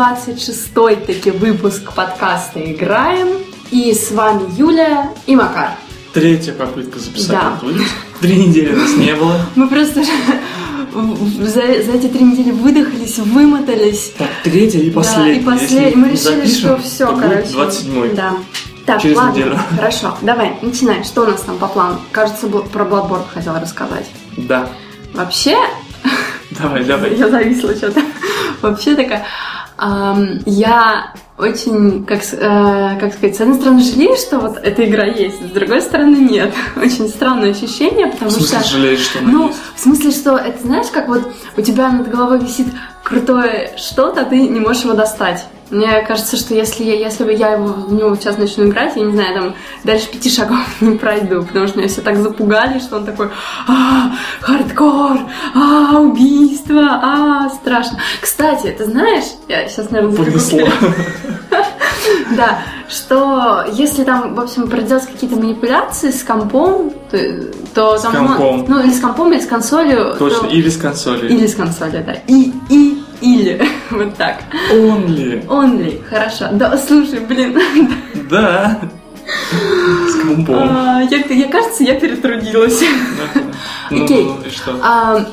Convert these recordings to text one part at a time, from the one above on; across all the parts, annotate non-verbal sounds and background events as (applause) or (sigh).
126-й таки выпуск подкаста «Играем». И с вами Юля и Макар. Третья попытка записать да. этот выпуск. Три недели нас не было. Мы просто за, за эти три недели выдохлись, вымотались. Так, третья и последняя. Да, и последняя. Мы решили, запишем, что все, короче. 27-й. Да. Так, Через ладно, неделю. хорошо, давай, начинай. Что у нас там по плану? Кажется, про Bloodborne хотела рассказать. Да. Вообще... Давай, давай. Я зависла что-то. Вообще такая я очень, как, э, как сказать, с одной стороны жалею, что вот эта игра есть, с другой стороны нет. (laughs) Очень странное ощущение, В потому смысле, что... жалеешь, что она Ну, есть? в смысле, что это знаешь, как вот у тебя над головой висит крутое что-то, ты не можешь его достать. Мне кажется, что если, я, если бы я его, в него сейчас начну играть, я не знаю, там дальше пяти шагов (laughs) не пройду, потому что меня все так запугали, что он такой, а, хардкор, а, убийство, а, страшно. Кстати, ты знаешь, я сейчас, наверное, Понесло. (laughs) (laughs) Да, что если там, в общем, проделать какие-то манипуляции с компом, то, С компом. Ну, или с компом, или с консолью. Точно, то- или с консоли. Или с консолью, да. И, и, или. (laughs) Вот так. Only. Only. Хорошо. Да, слушай, блин. (laughs) Да. С компом. А, Я, я, кажется, я перетрудилась. Ну, Окей. ну, что? А,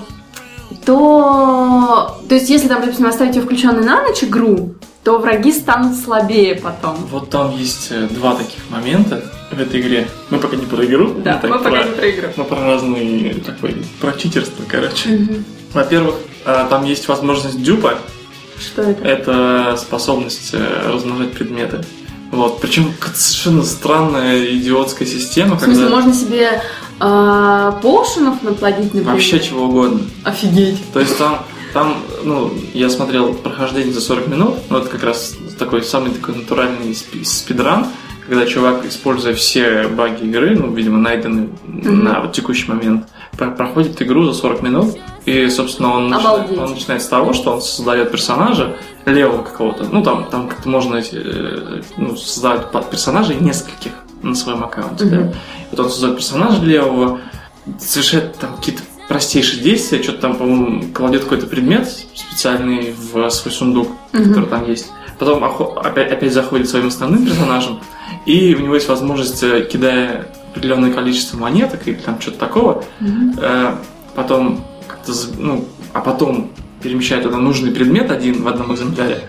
то, то есть, если там, допустим, оставить ее включенной на ночь игру, то враги станут слабее потом. Вот там есть э, два таких момента в этой игре. Мы пока не про игру. Да, так мы пока про- не про игру. Мы про разные, такой, про читерство, короче. Во-первых, э, там есть возможность дюпа, Что это? это способность э, размножать предметы. Вот. Причем совершенно странная идиотская система, В смысле, когда можно себе а, поушенов наплодить, например? вообще чего угодно. Офигеть. То есть там, там, ну, я смотрел прохождение за 40 минут, ну, это как раз такой самый такой натуральный спи- спидран, когда чувак, используя все баги игры, ну, видимо, найденные на вот текущий момент, про- проходит игру за 40 минут, и, собственно, он, начинает, он начинает с того, что он создает персонажа левого какого-то, ну, там, там как-то можно э, ну, создавать персонажей нескольких на своем аккаунте, да. Мгм. Вот он создает персонажа левого, совершает там какие-то простейшие действия, что-то там, по-моему, кладет какой-то предмет специальный в свой сундук, Мгм. который там есть. Потом опять, опять заходит своим основным персонажем, и у него есть возможность, э, кидая определенное количество монеток или там что-то такого, э, потом ну, а потом перемещая туда нужный предмет один в одном экземпляре,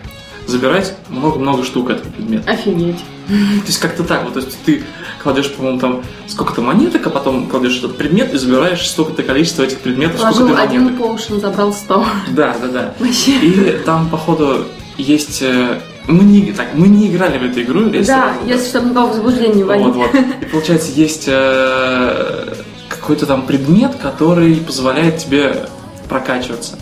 забирать много-много штук этого предмета. Офигеть. (laughs) То есть как-то так вот, то есть ты кладешь, по-моему, там сколько-то монеток, а потом кладешь этот предмет и забираешь столько-то количество этих предметов, Положил сколько ты один монеток. поушен, забрал сто. Да, да, да. (laughs) Вообще. И там, походу, есть... э, Мы не, так, мы не играли в эту игру. я Да, сразу- если чтобы никакого возбуждения не Вот, вот. И получается, есть э, какой-то там предмет, который позволяет тебе прокачиваться.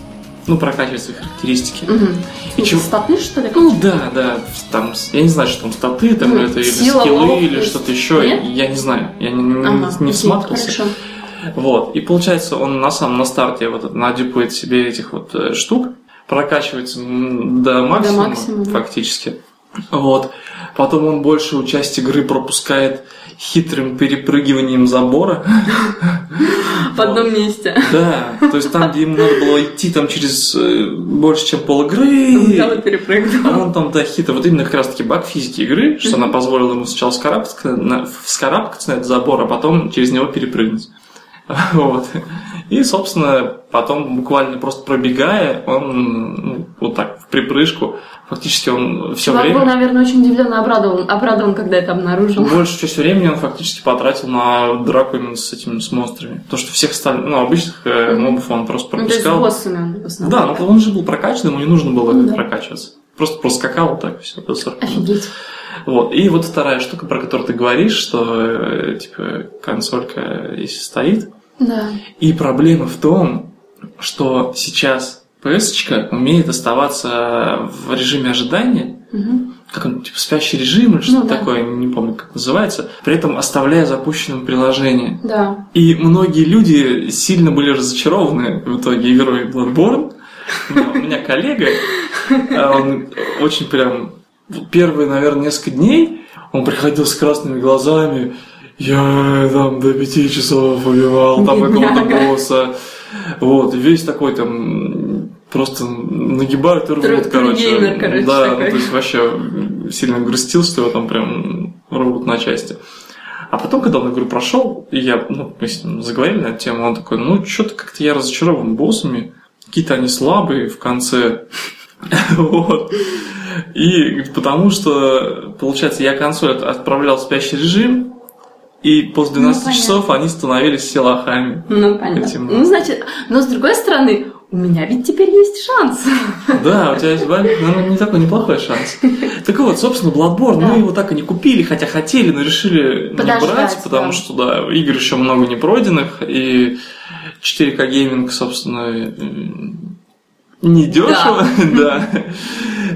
Ну, прокачивать свои характеристики. Мгм. И чего- Статы, что ли? Ну да, да, там, я не знаю, что там статы, там Ну, это или сила, скиллы, или что-то еще, Нет? я не знаю, я не, Ага, не всматривался. Хорошо. Вот, и получается, он на самом на старте вот надюпает себе этих вот э, штук, прокачивается до максимума, максимума. фактически. Вот. Потом он большую часть игры пропускает хитрым перепрыгиванием забора. В одном месте. Да, то есть там, где ему надо было идти там через э, больше, чем пол игры, перепрыгнул. а он там, да, хитро. Вот именно как раз таки баг физики игры, что она позволила ему сначала вскарабкаться на, вскарабкаться на этот забор, а потом через него перепрыгнуть. (laughs) Вот. И, собственно, потом буквально просто пробегая, он ну, вот так в припрыжку, фактически он все Чувак был, время... наверное, очень удивленно обрадован, обрадован, когда это обнаружил. Большую часть времени он фактически потратил на драку именно с этими с монстрами. То, что всех остальных, ну, обычных э, мобов он просто Ну, то есть пропускал. боссами он в основном. Да, но он же был прокачан, ему не нужно было Ну да. прокачиваться. Просто проскакал вот так все. Офигеть. Вот. И вот вторая штука, про которую ты говоришь, что э, типа консолька если стоит. Да. И проблема в том, что сейчас FPS-очка умеет оставаться в режиме ожидания, Мгм. как он, типа, спящий режим или что-то Ну да. такое, не помню, как называется, при этом оставляя запущенным приложение. Да. И многие люди сильно были разочарованы в итоге игрой Bloodborne. У меня, у меня коллега, а он очень прям первые, наверное, несколько дней он приходил с красными глазами. Я там до пяти часов убивал (laughs) там какого-то босса. Вот, и весь такой там просто нагибают и рвут, короче. да, ну, то есть вообще сильно грустил, что его там прям рвут на части. А потом, когда он игру прошел, и я, ну, мы с ним заговорили на эту тему, он такой, ну, что-то как-то я разочарован боссами, какие-то они слабые в конце. (laughs) Вот. И потому что, получается, я консоль от- отправлял в спящий режим, и после 12 понятно. часов они становились все лохами. Ну, понятно. Этим. Ну, значит, но с другой стороны, у меня ведь теперь есть шанс. (laughs) Да, у тебя есть ну, не такой неплохой шанс. (laughs) Так вот, собственно, Bloodborne, Да. мы его так и не купили, хотя хотели, но решили не Подождать, брать, потому да. что, да, игр еще много не пройденных, и 4К гейминг, собственно, не дешево, (laughs) да.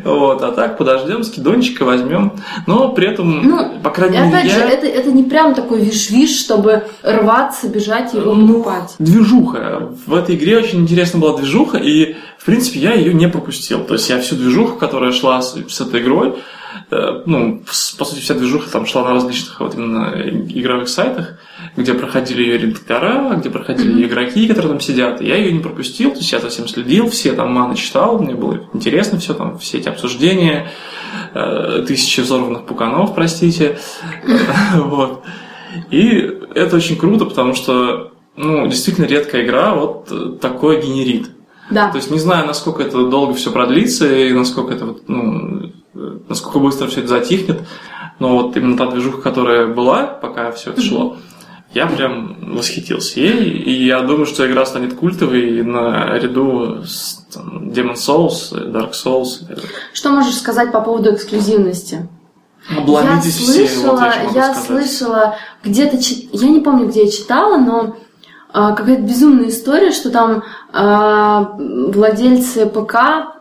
Вот, а так подождем, скидончика возьмем. Но при этом, Ну, по крайней мере, опять же, я... это, это не прям такой виш-виш, чтобы рваться, бежать и его Ну, покупать. Движуха. В этой игре очень интересна была движуха, и, в принципе, я ее не пропустил. То есть я всю движуху, которая шла с, с этой игрой, э, ну, по сути, вся движуха там шла на различных вот именно игровых сайтах, где проходили ее редактора, где проходили ее игроки, которые там сидят. И я ее не пропустил, то есть я за всем следил, все там маны читал, мне было интересно все, там все эти обсуждения, э, тысячи взорванных пуканов, простите. (laughs) Вот. И это очень круто, потому что, ну, действительно редкая игра вот э, такое генерит. Да. То есть не знаю, насколько это долго все продлится и насколько это, ну, э, насколько быстро все это затихнет, но вот именно та движуха, которая была, пока все это шло, я прям восхитился ей, и я думаю, что игра станет культовой наряду с там, Demon Souls, Dark Souls. Что можешь сказать по поводу эксклюзивности? Обломитесь я все, слышала, вот я, я сказать. слышала где-то, я не помню, где я читала, но какая-то безумная история, что там а, владельцы ПК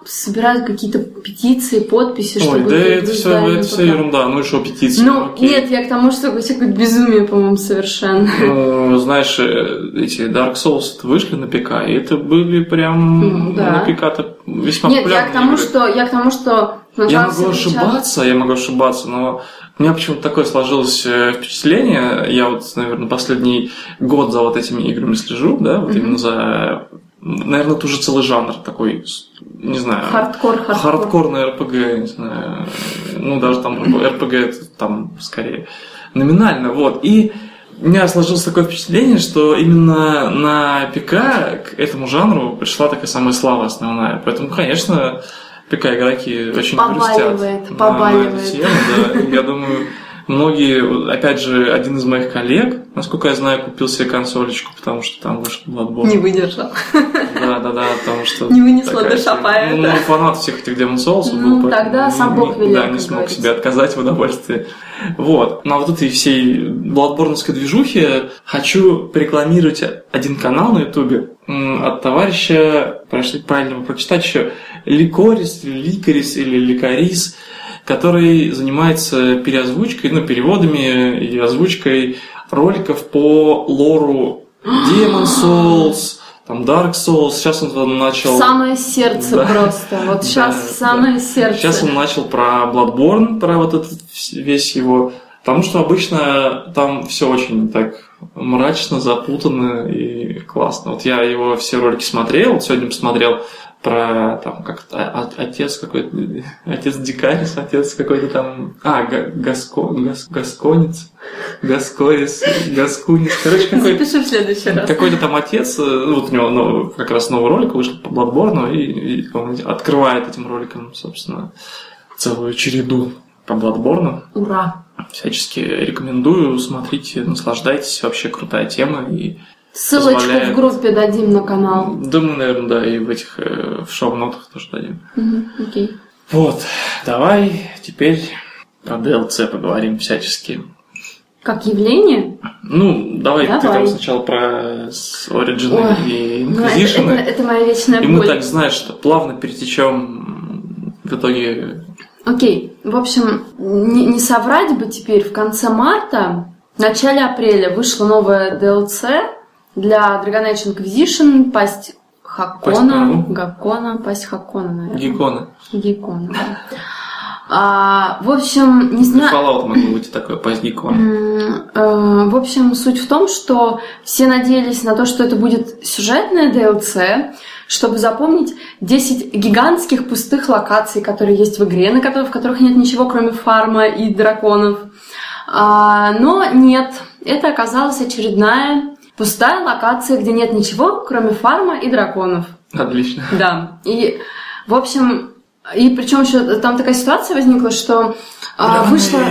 собирают какие-то петиции, подписи, Ой, чтобы да это все, это все ерунда, ну что, петиции, Ну, окей. нет, я к тому, что это какое-то безумие, по-моему, совершенно. Ну, знаешь, э, эти Dark Souls вышли на ПК, и это были прям Ну, да. на ПК-то весьма Нет, я к тому, игры. что я к тому, что Я сначала могу ошибаться, я могу ошибаться, но у меня почему-то такое сложилось э, впечатление. Я вот, наверное, последний год за вот этими играми слежу, да, вот Мгм. именно за, наверное, это уже целый жанр такой, не знаю, Хардкор, хардкор. хардкорный РПГ, не знаю, ну даже там РПГ это там скорее номинально, вот. И у меня сложилось такое впечатление, что именно на ПК к этому жанру пришла такая самая слава основная. Поэтому, конечно, ПК-игроки очень Побаливает, грустят на- на побаливает. эту тему, да. Я думаю, многие, опять же, один из моих коллег, насколько я знаю, купил себе консолечку, потому что там вышел Bloodborne. Не выдержал. Да, да, да, потому что... Не вынесла такая душа поэта. Ну, фанат всех этих Demon Souls Ну, был, тогда поэтому сам Бог велел, Да, не смог говорится. себе отказать в удовольствии. Вот. На вот этой всей бладборновской движухе хочу порекламировать один канал на ютубе от товарища, правильно прочитать еще, Ликорис, Ликорис или Ликорис, который занимается переозвучкой, ну, переводами и озвучкой роликов по лору Demon (gasps) Souls, там Dark Souls. Сейчас он начал... Самое сердце Да. просто. Вот (laughs) Да, сейчас да. самое сердце. Сейчас он начал про Bloodborne, про вот этот весь его... Потому что обычно там все очень так мрачно, запутанно и классно. Вот я его все ролики смотрел, вот сегодня посмотрел про там как отец какой-то, (laughs) отец Дикарис, отец какой-то там, а, Га- Гаско, Гас- Гасконец, Гаскорис, Гаскунец, короче, какой-то в следующий раз. какой-то там отец, э, ну, вот у него ну, как раз новый ролик вышел по Bloodborne, и, и он открывает этим роликом, собственно, целую череду по Bloodborne. Ура. Всячески рекомендую, смотрите, наслаждайтесь, вообще крутая тема. И Ссылочку Позволяет. в группе дадим на канал. думаю, наверное, да, и в этих э, в шоу-нотах тоже дадим. Мгм, Окей. Вот, давай теперь про DLC поговорим всячески. Как явление? Ну, давай, ты Давай. там сначала про Origin Ой, и Ну, это, Inquisition. это- это моя вечная и мы боль. так, знаешь, что плавно перетечем в итоге... Окей, в общем, не, не соврать бы теперь, в конце марта, в начале апреля вышло новое DLC для Dragon Age Inquisition, пасть Хакона, Пасть? Гакона, пасть Хакона, наверное. Гекона. Гекона, да. А, в общем, не знаю... Fallout могло быть такое. М, э, В общем, суть в том, что все надеялись на то, что это будет сюжетное DLC, чтобы запомнить 10 гигантских пустых локаций, которые есть в игре, на которых, в которых нет ничего, кроме фарма и драконов. А, но нет, это оказалась очередная пустая локация, где нет ничего, кроме фарма и драконов. Отлично. Да. И, в общем, и причем еще там такая ситуация возникла, что а, Age.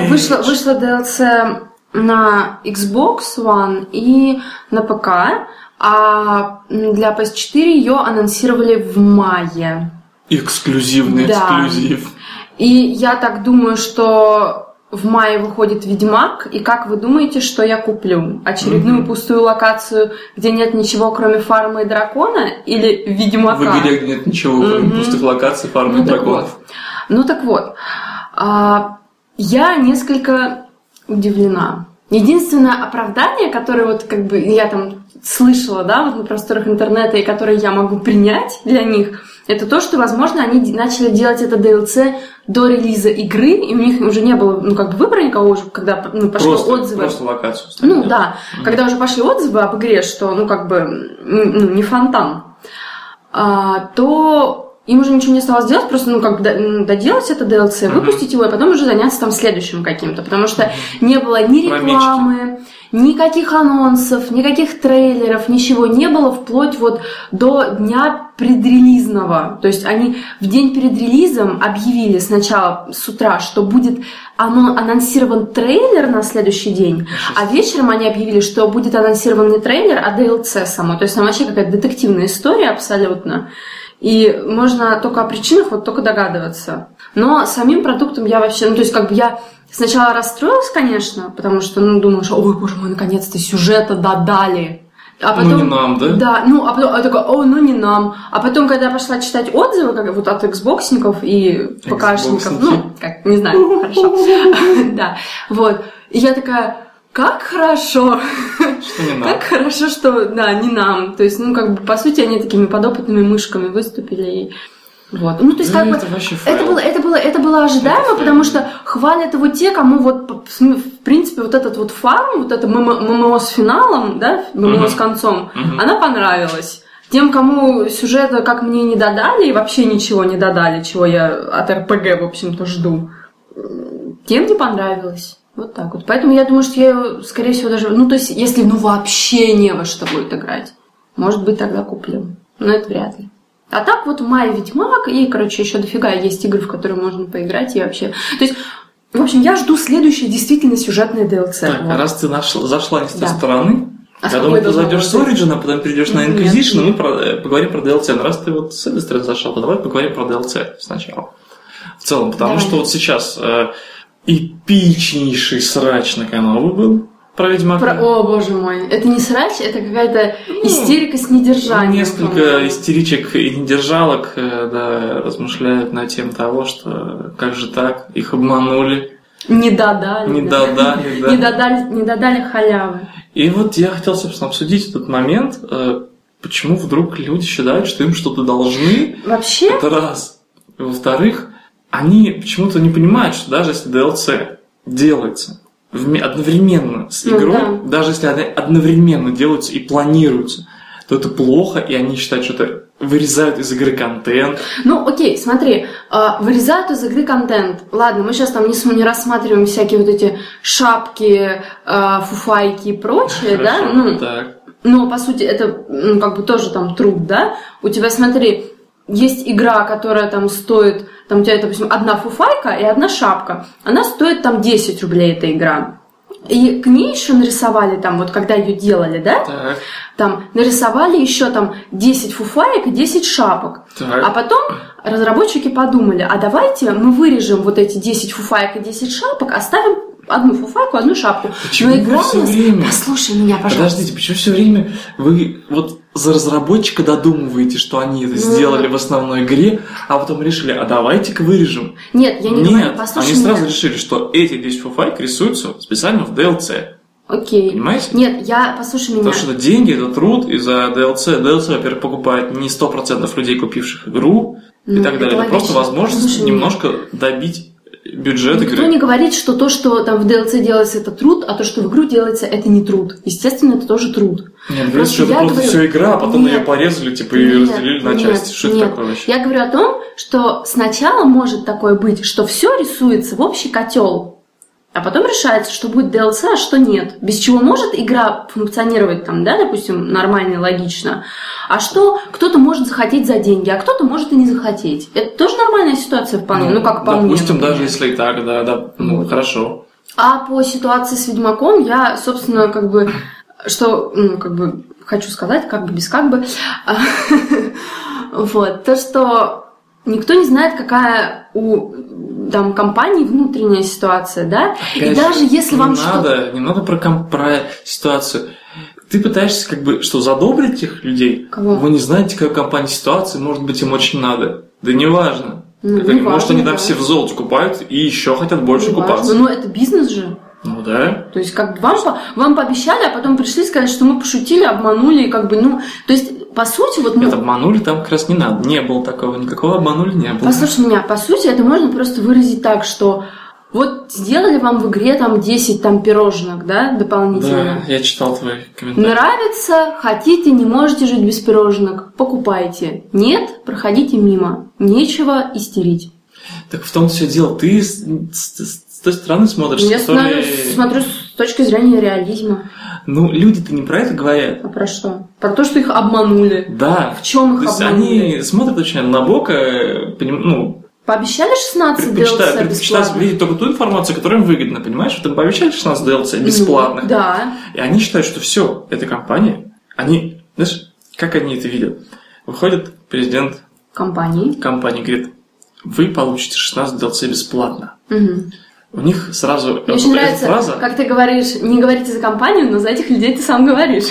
вышло, вышло DLC на Xbox One и на ПК, а для PS4 ее анонсировали в мае. Эксклюзивный Да. эксклюзив. И я так думаю, что в мае выходит Ведьмак, и как вы думаете, что я куплю? Очередную Мгм. пустую локацию, где нет ничего, кроме фармы и дракона, или Ведьмака? В игре нет ничего, кроме Мгм. пустых локаций, фармы Ну и драконов. вот. Ну так вот, а, я несколько удивлена. Единственное оправдание, которое вот как бы я там слышала, да, вот на просторах интернета, и которое я могу принять для них, это то, что, возможно, они начали делать это DLC до релиза игры, и у них уже не было, ну, как бы выбора никого уже, когда ну, пошли Просто, отзывы. просто локацию. Ну да, когда уже пошли отзывы об игре, что ну как бы ну, не фонтан, а, то им уже ничего не осталось делать, просто ну как доделать это DLC, Мгм. выпустить его, и потом уже заняться там следующим каким-то, потому что не было ни рекламы, никаких анонсов, никаких трейлеров, ничего не было вплоть вот до дня предрелизного. То есть они в день перед релизом объявили сначала с утра, что будет ано- анонсирован трейлер на следующий день, а вечером они объявили, что будет анонсирован не трейлер, а DLC само. То есть там вообще какая-то детективная история абсолютно. И можно только о причинах вот только догадываться. Но самим продуктом я вообще, ну то есть как бы я сначала расстроилась, конечно, потому что, ну, что, ой, боже мой, наконец-то сюжета додали. А Ну, не нам, да? Да, ну, а потом, я такая, о, ну не нам. А потом, когда я пошла читать отзывы, как вот от Xboxников и ПКшников, ну, как, не знаю, (laughs) хорошо. (laughs) Да, вот. И я такая, как хорошо, Что не надо. как хорошо, что, да, не нам. То есть, ну, как бы, по сути, они такими подопытными мышками выступили. И... Вот. Ну, то есть, как бы, это вообще это файл. было, это было, это было ожидаемо, Это потому что хвалят его те, кому вот, в принципе, вот этот вот фарм, вот это ММО с финалом, да, ММО Мгм. с концом, Мгм. она понравилась. Тем, кому сюжета как мне не додали и вообще ничего не додали, чего я от РПГ, в общем-то, жду, тем не понравилось. Вот так вот. Поэтому я думаю, что я скорее всего, даже... Ну, то есть, если ну вообще не во что будет играть, может быть, тогда куплю. Но это вряд ли. А так вот мае Ведьмак, и, короче, еще дофига есть игры, в которые можно поиграть, и вообще... То есть, в общем, я жду следующее действительно сюжетное DLC. Так, Вот. раз ты нашла, зашла не с той Да. стороны, А я думаю, ты зайдешь с? Origin, а потом перейдешь на Нет, Inquisition, и мы нет. про- э, поговорим про DLC. Но раз ты вот с этой стороны зашел, то давай поговорим про DLC сначала. В целом, потому Давай. что вот сейчас э, эпичнейший срач на канале был про Ведьмака. Про- О, боже мой. Это не срач, это какая-то Ну, истерика с недержанием. Несколько истеричек и недержалок э, да, размышляют на тему того, что как же так, их обманули, Не додали. не да. додали, (laughs) да. Не додали, не додали халявы. И вот я хотел, собственно, обсудить этот момент, э, почему вдруг люди считают, что им что-то должны, Вообще, это раз. Во-вторых, они почему-то не понимают, что даже если DLC делается одновременно с Ну игрой, даже если они одновременно делаются и планируются, то это плохо, и они считают, что это вырезают из игры контент. ну окей, смотри, а, вырезают из игры контент. Ладно, мы сейчас там не, не рассматриваем всякие вот эти шапки, а, фуфайки и прочее, да? Хорошо, Ну, так. Но, по сути, это, ну, как бы тоже там труд, да? У тебя, смотри, есть игра, которая там стоит, там у тебя, допустим, одна фуфайка и одна шапка. Она стоит там 10 рублей, эта игра. И к ней еще нарисовали там, вот когда ее делали, да? Так, Там нарисовали еще там 10 фуфаек и 10 шапок. так. А потом разработчики подумали, а давайте мы вырежем вот эти 10 фуфаек и 10 шапок, оставим одну фуфайку, одну шапку. Почему Но игра нас- время- Послушай меня, пожалуйста. Подождите, почему все время вы вот за разработчика додумываете, что они это Ну. сделали в основной игре, а потом решили, а давайте-ка вырежем. Нет, я не Нет, говорю, послушай они сразу меня. решили, что эти 10 фуфайк рисуются специально в DLC. Окей. Понимаете? Нет, я, послушай меня. Потому что это деньги, это труд, и за DLC, DLC, во-первых, покупает не 100% людей, купивших игру, и Ну, так это далее. Это просто логично. возможность Послушай меня. немножко добить бюджет Никто игры. не говорит, что то, что там в DLC делается, это труд, а то, что в игру делается, это не труд. Естественно, это тоже труд. Нет, Просто что это просто говорю- все игра, а потом Нет. ее порезали, типа, и Нет, разделили на нет, части. Что это нет. такое вообще? Я говорю о том, что сначала может такое быть, что все рисуется в общий котел, а потом решается, что будет DLC, а что нет. Без чего может игра функционировать там, да, допустим, нормально и логично, а что кто-то может захотеть за деньги, а кто-то может и не захотеть. Это тоже нормальная ситуация вполне, ну, как по мне, Допустим, например. даже если и так, да, да, ну, Вот. хорошо. А по ситуации с Ведьмаком я, собственно, как бы, что, ну, как бы, хочу сказать, как бы без как бы, (laughs) вот, то, что никто не знает, какая у там компании внутренняя ситуация, да, и Опять даже же, если не вам надо, не надо про, ком- про ситуацию. Ты пытаешься как бы что задобрить этих людей? Кого? Вы не знаете, какая компания ситуация, может быть, им очень надо. Да неважно. Ну, не может, важно, они там да. все в золоте купают и еще хотят больше купаться. Ну, это бизнес же. Ну да. То есть, как бы вам, вам пообещали, а потом пришли сказать, что мы пошутили, обманули, и как бы, ну, то есть, по сути, вот, ну, Нет, обманули там как раз не надо. Не было такого, никакого обманули не было. Послушай меня, по сути, это можно просто выразить так, что вот сделали вам в игре там 10 там пирожных, да, дополнительно. Да, я читал твои комментарии. Нравится, хотите, не можете жить без пирожных, покупайте. Нет, проходите мимо. Нечего истерить. Так в том все дело. Ты с, с- с той стороны смотришь, Я с смотрю, смотрю с точки зрения реализма. Ну, люди-то не про это говорят. А про что? Про то, что их обманули. Да. В чем То их есть обманули? они смотрят очень однобоко, э, поним- ну, Пообещали 16 предпочитают, DLC предпочитают бесплатно? видеть только ту информацию, которая им выгодна, понимаешь? Вот им пообещали 16 DLC бесплатных. Ну, да. И они считают, что все, эта компания, они, знаешь, как они это видят? Выходит президент Компании. компании, говорит, вы получите 16 DLC бесплатно. Мгм. У них сразу Мне очень нравится, фраза... как ты говоришь, не говорите за компанию, но за этих людей ты сам говоришь.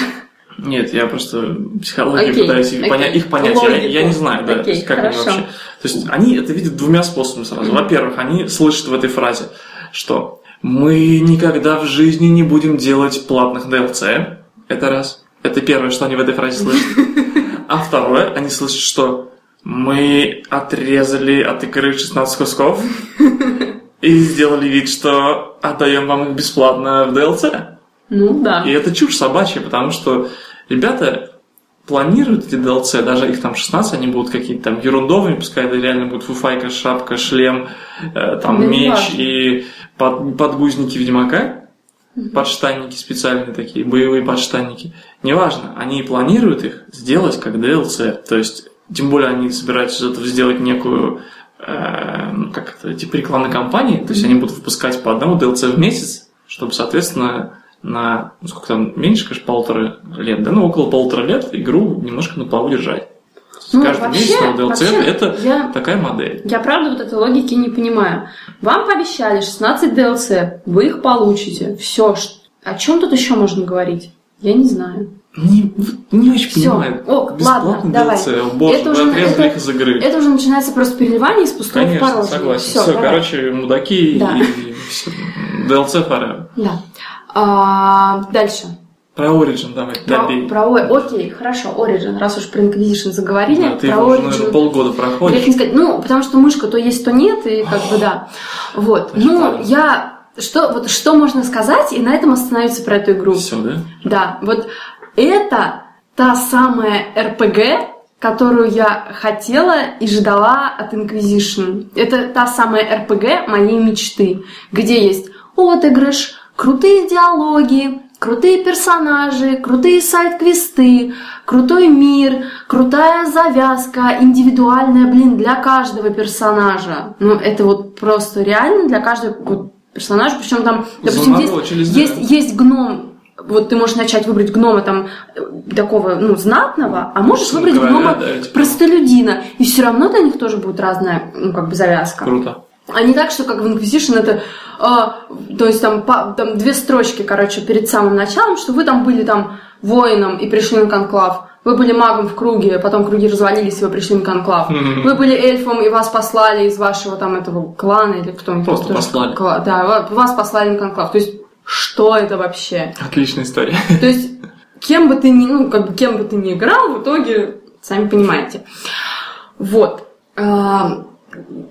Нет, я просто психологию Окей, пытаюсь их окей. понять, их понять. Я, Логику. я не знаю, да, то Окей, есть как хорошо. они вообще. То есть они это видят двумя способами сразу. Во-первых, они слышат в этой фразе, что мы никогда в жизни не будем делать платных DLC. Это раз. Это первое, что они в этой фразе слышат. (laughs) А второе, они слышат, что мы отрезали от игры 16 кусков (laughs) и сделали вид, что отдаем вам их бесплатно в DLC. Ну да. И это чушь собачья, потому что ребята планируют эти DLC, даже их там 16, они будут какие-то там ерундовыми, пускай это реально будет фуфайка, шапка, шлем, э, там Да не меч и под- подгузники Ведьмака, подштанники специальные такие, боевые подштанники. Неважно, они планируют их сделать как DLC, то есть, тем более они собираются из этого сделать некую ну, как это, типа рекламной кампании, то есть они будут выпускать по одному DLC в месяц, чтобы, соответственно, на, ну, сколько там, меньше, конечно, полутора лет, да, ну, около полутора лет игру немножко на плаву держать. Ну, Каждый вообще- месяц новый DLC, вообще это я- такая модель. Я правда вот этой логики не понимаю. Вам пообещали 16 DLC, вы их получите. Все. О чем тут еще можно говорить? Я не знаю. Не, не очень Всё. понимаю. Ок, Бесплатный ладно, давай. DLC, о, боже, Это вы уже- отрезали это- их из игры. Это уже начинается просто переливание из пустого в Конечно, порожнее. согласен. Все, давай. короче, мудаки Да. и всё. DLC forever. Да. А, дальше. Про Origin давай, Про, добей. про О- Окей, хорошо, Origin. Раз уж про Inquisition заговорили, Да, ты про уже, Origin... наверное, полгода проходишь. сказать. Ну, потому что мышка то есть, то нет, и как бы да. Вот. Ну, я... Что, вот, что можно сказать, и на этом остановиться про эту игру? Все, да? Да, вот это та самая РПГ, которую я хотела и ждала от Inquisition. Это та самая РПГ моей мечты, где есть отыгрыш, крутые диалоги, крутые персонажи, крутые сайт-квесты, крутой мир, крутая завязка, индивидуальная, блин, для каждого персонажа. Ну, это вот просто реально для каждого персонажа, причем там, допустим, есть, да. есть, есть гном, вот ты можешь начать выбрать гнома там э, такого, ну, знатного, а можешь Ну, выбрать короля, гнома да, типа. простолюдина. И все равно для них тоже будет разная, ну, как бы завязка. Круто. А не так, что как в Inquisition это, а, то есть там, по- там две строчки, короче, перед самым началом, что вы там были там воином и пришли на конклав. Вы были магом в круге, потом круги развалились, и вы пришли на конклав. Мгм. Вы были эльфом, и вас послали из вашего там этого клана или кто-нибудь. Просто послали. кла- Да, ва- вас послали на конклав. То есть, что это вообще? Отличная история. То есть, кем бы ты ни, ну, как бы, кем бы ты ни играл, в итоге, сами понимаете. Вот. А,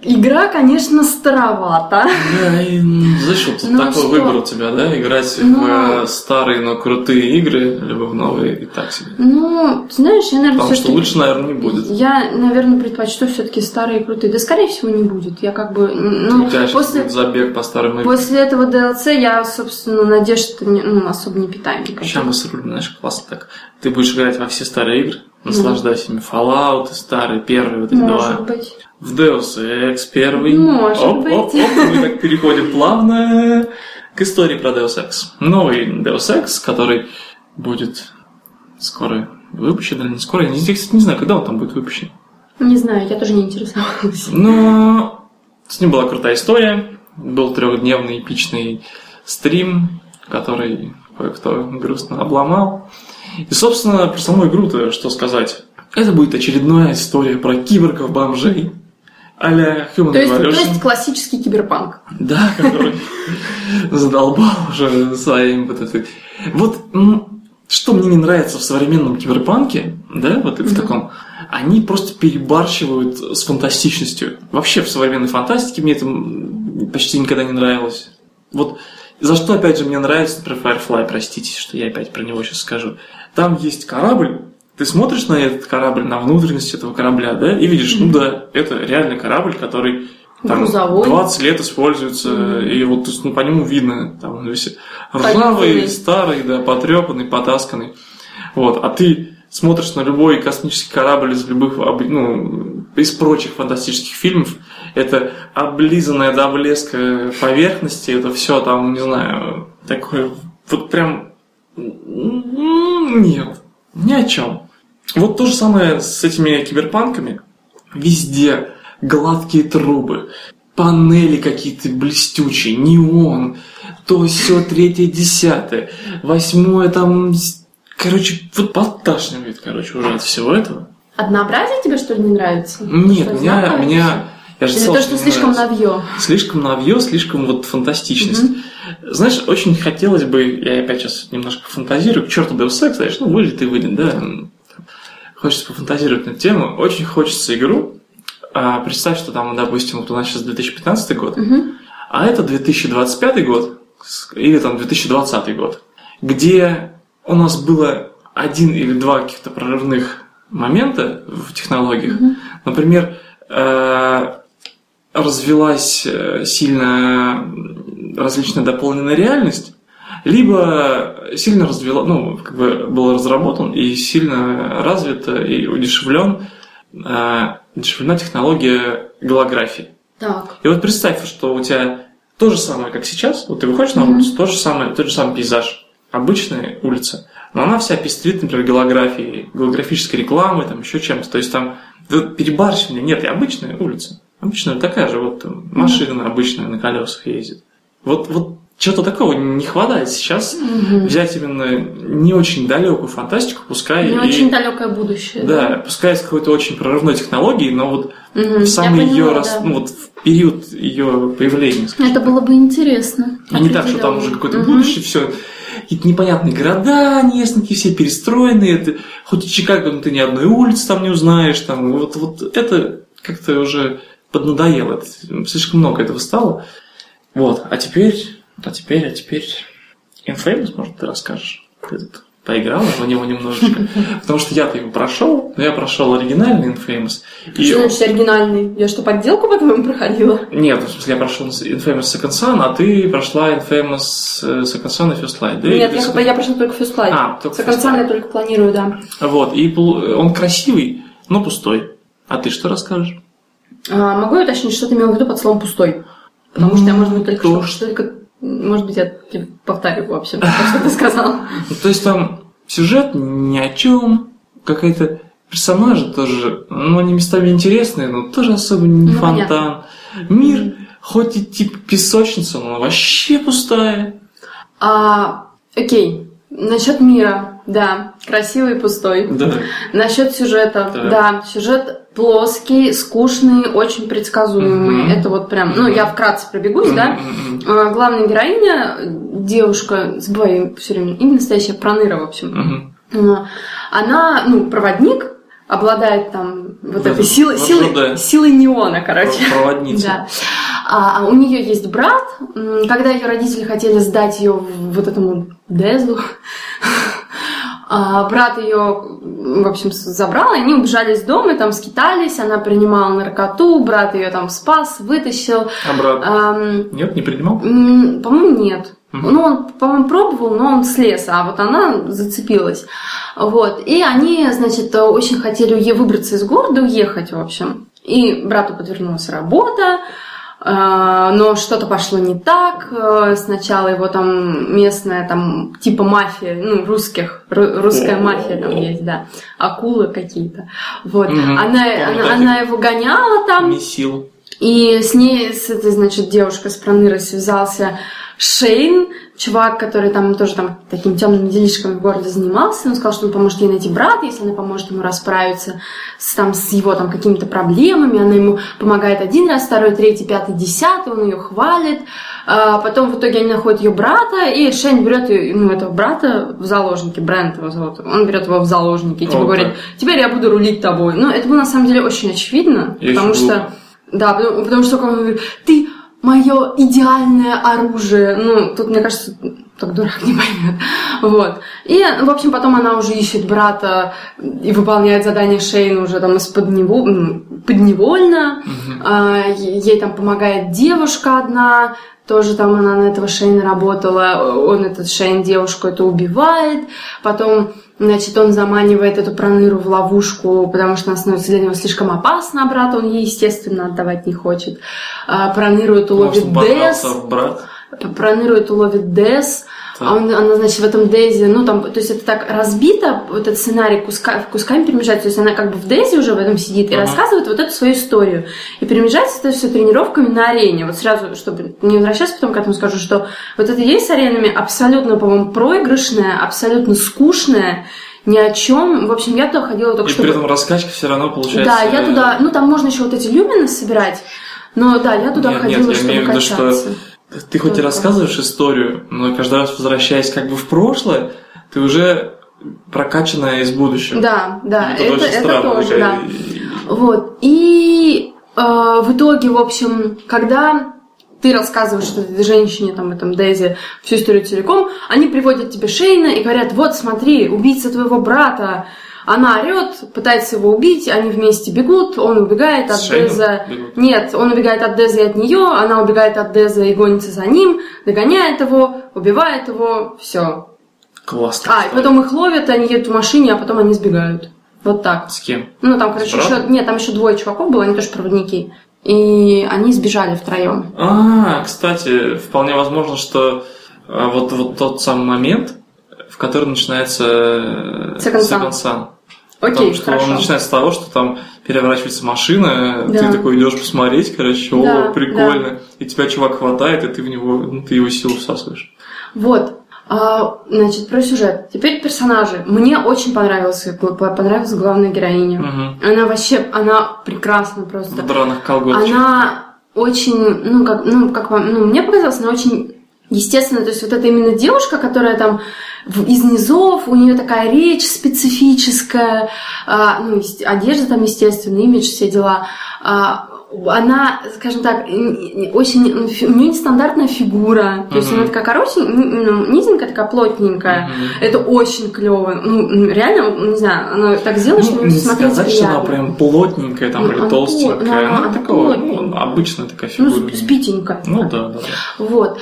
Игра, конечно, старовата. Да, и за счет Ну, такой что? выбор у тебя, да? Играть Ну. в э, старые, но крутые игры, либо в новые и так себе. Ну, знаешь, я, наверное, Потому что лучше, наверное, не будет. Я, наверное, предпочту все-таки старые и крутые. Да, скорее всего, не будет. Я как бы, ну, у тебя сейчас после, забег по старым играм. после этого DLC я, собственно, надежд ну, особо не питаю. Сейчас мы срулим, знаешь, классно так. Ты будешь играть во все старые игры, наслаждайся ими. Fallout старые, первые, вот эти Может два. быть. В Deus Ex первый. Может оп, быть. Оп, оп, мы так переходим плавно к истории про Deus Ex. Новый Deus Ex, который будет скоро выпущен, или не скоро. Я, кстати, не знаю, когда он там будет выпущен. Не знаю, я тоже не интересовалась. Но с ним была крутая история. Был трехдневный эпичный стрим, который кое-кто грустно обломал. И, собственно, про саму игру-то что сказать. Это будет очередная история про киборгов-бомжей а-ля Human То есть, то есть классический киберпанк. Да, который задолбал уже своим вот этой... Вот что мне не нравится в современном киберпанке, да, вот в таком, они просто перебарщивают с фантастичностью. Вообще в современной фантастике мне это почти никогда не нравилось. Вот за что, опять же, мне нравится, например, Firefly, простите, что я опять про него сейчас скажу. Там есть корабль, ты смотришь на этот корабль, на внутренность этого корабля, да, и видишь, ну да, это реально корабль, который там Грузовой. 20 лет используется, и вот ну, по нему видно, там он весь ржавый, старый, да, потрепанный, потасканный. Вот, а ты смотришь на любой космический корабль из любых, ну, из прочих фантастических фильмов, это облизанная до блеска поверхности, это все там, не знаю, такое, вот прям, нет, ни о чем. Вот то же самое с этими киберпанками. Везде гладкие трубы, панели какие-то блестючие, неон, то все третье, десятое, восьмое там... Короче, вот подташнивает, короче, уже от всего этого. Однообразие тебе, что ли, не нравится? Нет, Что, меня, знакомишься? меня... Я же Или сказал, то, что мне слишком навье. Слишком навье, слишком вот фантастичность. Знаешь, очень хотелось бы, я опять сейчас немножко фантазирую, к черту Deus Ex, знаешь, ну выйдет и выйдет, да. Хочется пофантазировать на тему. Очень хочется игру. А, представь, что там, допустим, вот у нас сейчас 2015 год, а это 2025 год, или там 2020 год, где у нас было один или два каких-то прорывных момента в технологиях. Например, э, развелась э, сильно различная дополненная реальность, либо сильно развела, ну, как бы был разработан и сильно развит и удешевлен, э, удешевлена технология голографии. Так. И вот представь, что у тебя то же самое, как сейчас, вот ты выходишь на улицу, то же самое, тот же самый пейзаж, обычная улица, но она вся пестрит, например, голографией, голографической рекламой, там еще чем-то, то есть там перебарщивание, нет, и обычная улица, обычная такая же, вот там, машина обычная на колесах ездит. Вот, вот чего-то такого не хватает сейчас взять именно не очень далекую фантастику, пускай Не и- очень далекое будущее. да, пускай с какой-то очень прорывной технологией, но вот Мгм, в самый ее поняла, рас... да. ну, вот в период ее появления. Это было бы интересно. а не так, что там уже какое-то Мгм. будущее, все. Какие-то непонятные города местные, все перестроенные. Это, хоть и Чикаго, но ты ни одной улицы там не узнаешь. Там, вот, вот это как-то уже поднадоело. Это, слишком много этого стало. Вот. А теперь, а теперь, а теперь Infamous, может, ты расскажешь? Ты тут поиграла в него немножечко. (laughs) Потому что я-то его прошел, но я прошел оригинальный Infamous. И Что значит оригинальный? Я что, подделку по-твоему проходила? нет, в смысле, я прошел Infamous Second Son, а ты прошла Infamous э, Second Son и First Light. да? Нет, я, Second- я прошла только First Light. А, только конца First Light. я только планирую, да. Вот, и он красивый, но пустой. А ты что расскажешь? А, могу я уточнить, что ты имел в виду под словом «пустой»? Потому что я, может быть, только то, что... Только, может быть, я тебе повторю, в общем, то, что ты сказал. Ну, то есть там сюжет ни о чем, какая-то персонажи тоже, ну, они местами интересные, но тоже особо не Ну, фонтан. Мир хоть и типа песочница, но она вообще пустая. А, окей. Насчет мира, да, красивый и пустой. Да. Насчет сюжета, да, сюжет плоский, скучный, очень предсказуемый. Мгм. Это вот прям, ну, я вкратце пробегусь, да. М-м-м. А, Главная героиня, девушка, забываю все время, имя настоящее, Проныра, в общем. А, Она, ну, проводник, обладает там вот Да, этой силой, в силой, РЖД. силой неона, короче. Про- Проводница. (laughs) Да. А, а у нее есть брат. Когда ее родители хотели сдать ее вот этому Дезу, (laughs) а, брат ее, в общем, забрал, и они убежали из дома, и там скитались, она принимала наркоту, брат ее там спас, вытащил. Обратно. Ам, Нет, не принимал? По-моему, нет. Мгм. Ну, он, по-моему, пробовал, но он слез, а вот она зацепилась. Вот. И они, значит, очень хотели выбраться из города, уехать, в общем. И брату подвернулась работа, но что-то пошло не так. Э, Сначала его там местная, там, типа мафия, ну, русских, ру- русская мафия там есть, да, акулы какие-то. Вот. Мгм. Она, она, она его гоняла там. Месил. И с ней, с этой, значит, девушкой с Пронырой связался Шейн, чувак, который там тоже там такими темными делишками в городе занимался. Он сказал, что он поможет ей найти брата, если она поможет ему расправиться с, там, с его там какими-то проблемами. Она ему помогает один раз, второй, третий, пятый, десятый, он ее хвалит. А потом в итоге они находят ее брата, и Шейн берет ее, ну, этого брата в заложники, Брент его зовут. Он берет его в заложники и типа О, говорит, теперь я буду рулить тобой. Ну, это было на самом деле очень очевидно, И потому что... Да, потому, потому что он говорит, ты мое идеальное оружие. Ну, тут, мне кажется, так дурак (laughs) не поймет. Вот. И, в общем, потом она уже ищет брата и выполняет задание Шейна уже там из-под него, подневольно. А, е- ей там помогает девушка одна, тоже там она на этого Шейна работала, он этот Шейн девушку это убивает, потом, значит, он заманивает эту проныру в ловушку, потому что она становится для него слишком опасна, а брата он ей, естественно, отдавать не хочет. А, Проныру эту ловит Дес, брат. Проныру эту ловит Дес. А он, она, значит, в этом Дезе, ну, там, то есть это так разбито, вот этот сценарий куска, кусками перемежается, то есть она как бы в Дезе уже в этом сидит и Ага. рассказывает вот эту свою историю. И перемежается это все тренировками на арене. Вот сразу, чтобы не возвращаться, потом к этому скажу, что вот это есть с аренами абсолютно, по-моему, проигрышная, абсолютно скучная, ни о чем. В общем, я туда ходила только И чтобы... при этом раскачка все равно получается... Да, я э, туда, ну там можно еще вот эти люмины собирать, но да, я туда Нет, ходила, нет, я чтобы имею в виду, что качаться. Ты хоть и рассказываешь историю, но каждый раз возвращаясь как бы в прошлое, ты уже прокачанная из будущего. Да, да, Это это, очень это странно, тоже, такая- да. Вот. И э, в итоге, в общем, когда ты рассказываешь этой женщине, там, этом Дейзи, всю историю целиком, они приводят тебе Шейна и говорят, вот, смотри, убийца твоего брата, она орет, пытается его убить, они вместе бегут, он убегает от С Деза. бегут? Нет, он убегает от Деза и от нее, она убегает от Деза и гонится за ним, догоняет его, убивает его, все. Классно. А, и потом их ловят, они едут в машине, а потом они сбегают. Вот так. С кем? Ну, там, короче, еще... Нет, там еще двое чуваков было, они тоже проводники. И они сбежали втроем. А, кстати, вполне возможно, что а, вот, вот тот самый момент, в который начинается э, Second Sun. Second Sun. Окей, Потому что хорошо. он начинается с того, что там переворачивается машина, Да. ты такой идешь посмотреть, короче, о, Да, прикольно. И тебя чувак хватает, и ты в него, ну, ты его силу всасываешь. Вот. А, значит, про сюжет. Теперь персонажи. Мне очень понравился, понравилась главная героиня. Мгм. Она вообще, она прекрасна просто. В драных колготочках. Она очень, ну, как, ну, как вам, ну, мне показалось, она очень естественно, то есть вот это именно девушка, которая там из низов, у нее такая речь специфическая, а, ну, есть- одежда там, естественно, имидж, все дела. А, она, скажем так, очень, ну, у нее нестандартная фигура, то есть Мгм. она такая коротенькая, ну, низенькая, такая плотненькая. Мгм. Это очень клево. Ну, реально, ну, не знаю, она так сделала, что Ну, мне не смотреть сказать, что она прям плотненькая там, Ну, или она толстенькая. плот- ну, она она такого, ну, обычная такая Ну, фигура. с- сбитенькая. Ну да, да, да. Вот.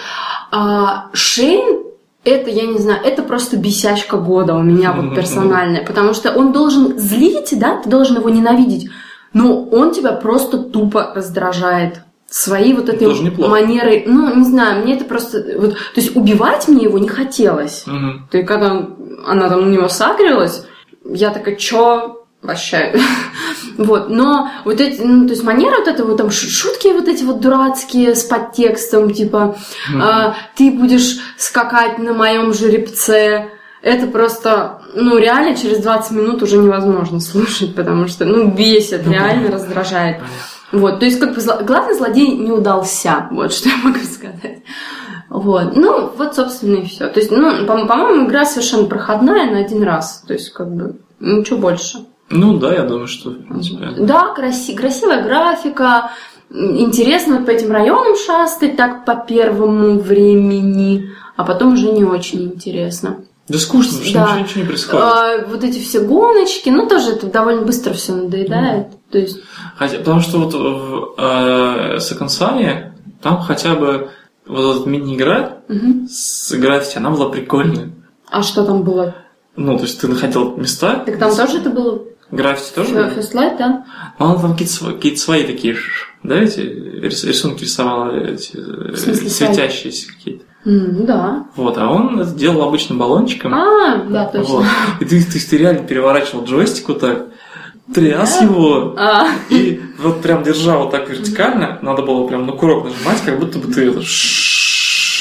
А, Шейн, это, я не знаю, это просто бесячка года у меня вот персональная, потому что он должен злить, да, ты должен его ненавидеть, но он тебя просто тупо раздражает своей вот этой манерой. Ну, не знаю, мне это просто... Вот, то есть убивать мне его не хотелось. Мгм. То есть, когда он- она там на него сагрилась, я такая, чё? Вообще. (laughs) вот, но вот эти, ну, то есть манера вот этого, там, шутки вот эти вот дурацкие с подтекстом, типа, а, ты будешь скакать на моем жеребце, это просто, ну, реально через 20 минут уже невозможно слушать, потому что, ну, бесит, реально раздражает. Вот, то есть, как бы, зло- главный злодей не удался, вот что я могу сказать. Вот, ну, вот, собственно, и все. То есть, ну, по- по-моему, игра совершенно проходная на один раз. То есть, как бы, ничего больше. Ну да, я думаю, что в принципе. Да, краси- красивая графика, интересно вот по этим районам шастать так по первому времени, а потом уже не очень интересно. Да скучно, потому что Да. ничего, ничего не происходит. А, вот эти все гоночки, ну тоже это довольно быстро все надоедает. То есть, Хотя, потому что вот в э, Son там хотя бы вот эта мини-игра мгм. с граффити, она была прикольная. а что там было? Ну, то есть ты находил места. Так там тоже это было Граффити тоже? First Light, да? Но она там какие-то, сво- какие-то свои такие, да, эти рис- рисунки рисовала, эти э, смысле свои? светящиеся какие-то. М, да. Вот, а он это делал обычным баллончиком. А, да, точно. Вот. И ты, ты, ты реально переворачивал джойстик вот так, тряс Да. его, А, и вот прям держал вот так вертикально, надо было прям на курок нажимать, как будто бы ты это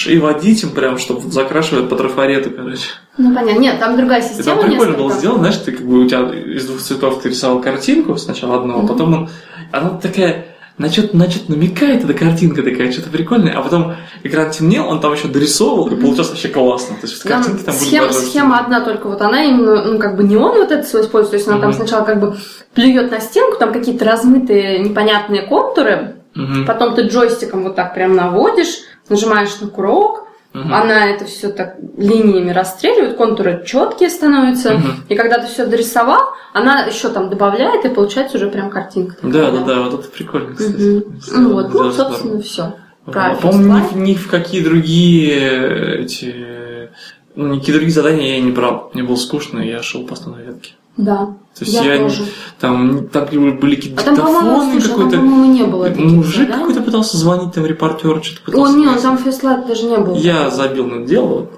и водить им прям, чтобы закрашивать по трафарету, короче. ну понятно. Нет, там другая И система там прикольно было сделано, знаешь, ты как бы у тебя из двух цветов ты рисовал картинку сначала одного, Мгм. потом он, она такая на что-то на что-то намекает, эта картинка такая, что-то прикольное, а потом экран темнел, он там еще дорисовывал, и получилось вообще классно. То есть Там картинки там были схема, даже- схема одна только вот она именно, ну, как бы не он вот это свой использует, то есть она там Мгм. сначала как бы плюет на стенку, там какие-то размытые непонятные контуры, Мгм. потом ты джойстиком вот так прям наводишь, нажимаешь на курок, Мгм. она это все так линиями расстреливает, контуры четкие становятся, Мгм. и когда ты все дорисовал, она еще там добавляет, и получается уже прям картинка. Да, да, да, вот это прикольно, кстати. Мгм. Ну вот, ну, собственно, все. здорово. А, По-моему, ни, ни в какие другие эти... Ну, никакие другие задания я не брал. Мне было скучно, и я шел просто на ветке. Да, То есть я, я, тоже. там, там были какие-то А там, диктофоны, там, какой-то по-моему, не было мужик заданий. какой-то пытался звонить, там репортер что-то О, пытался. не, он говорить. там фестлайт даже не был. Я забил на это дело.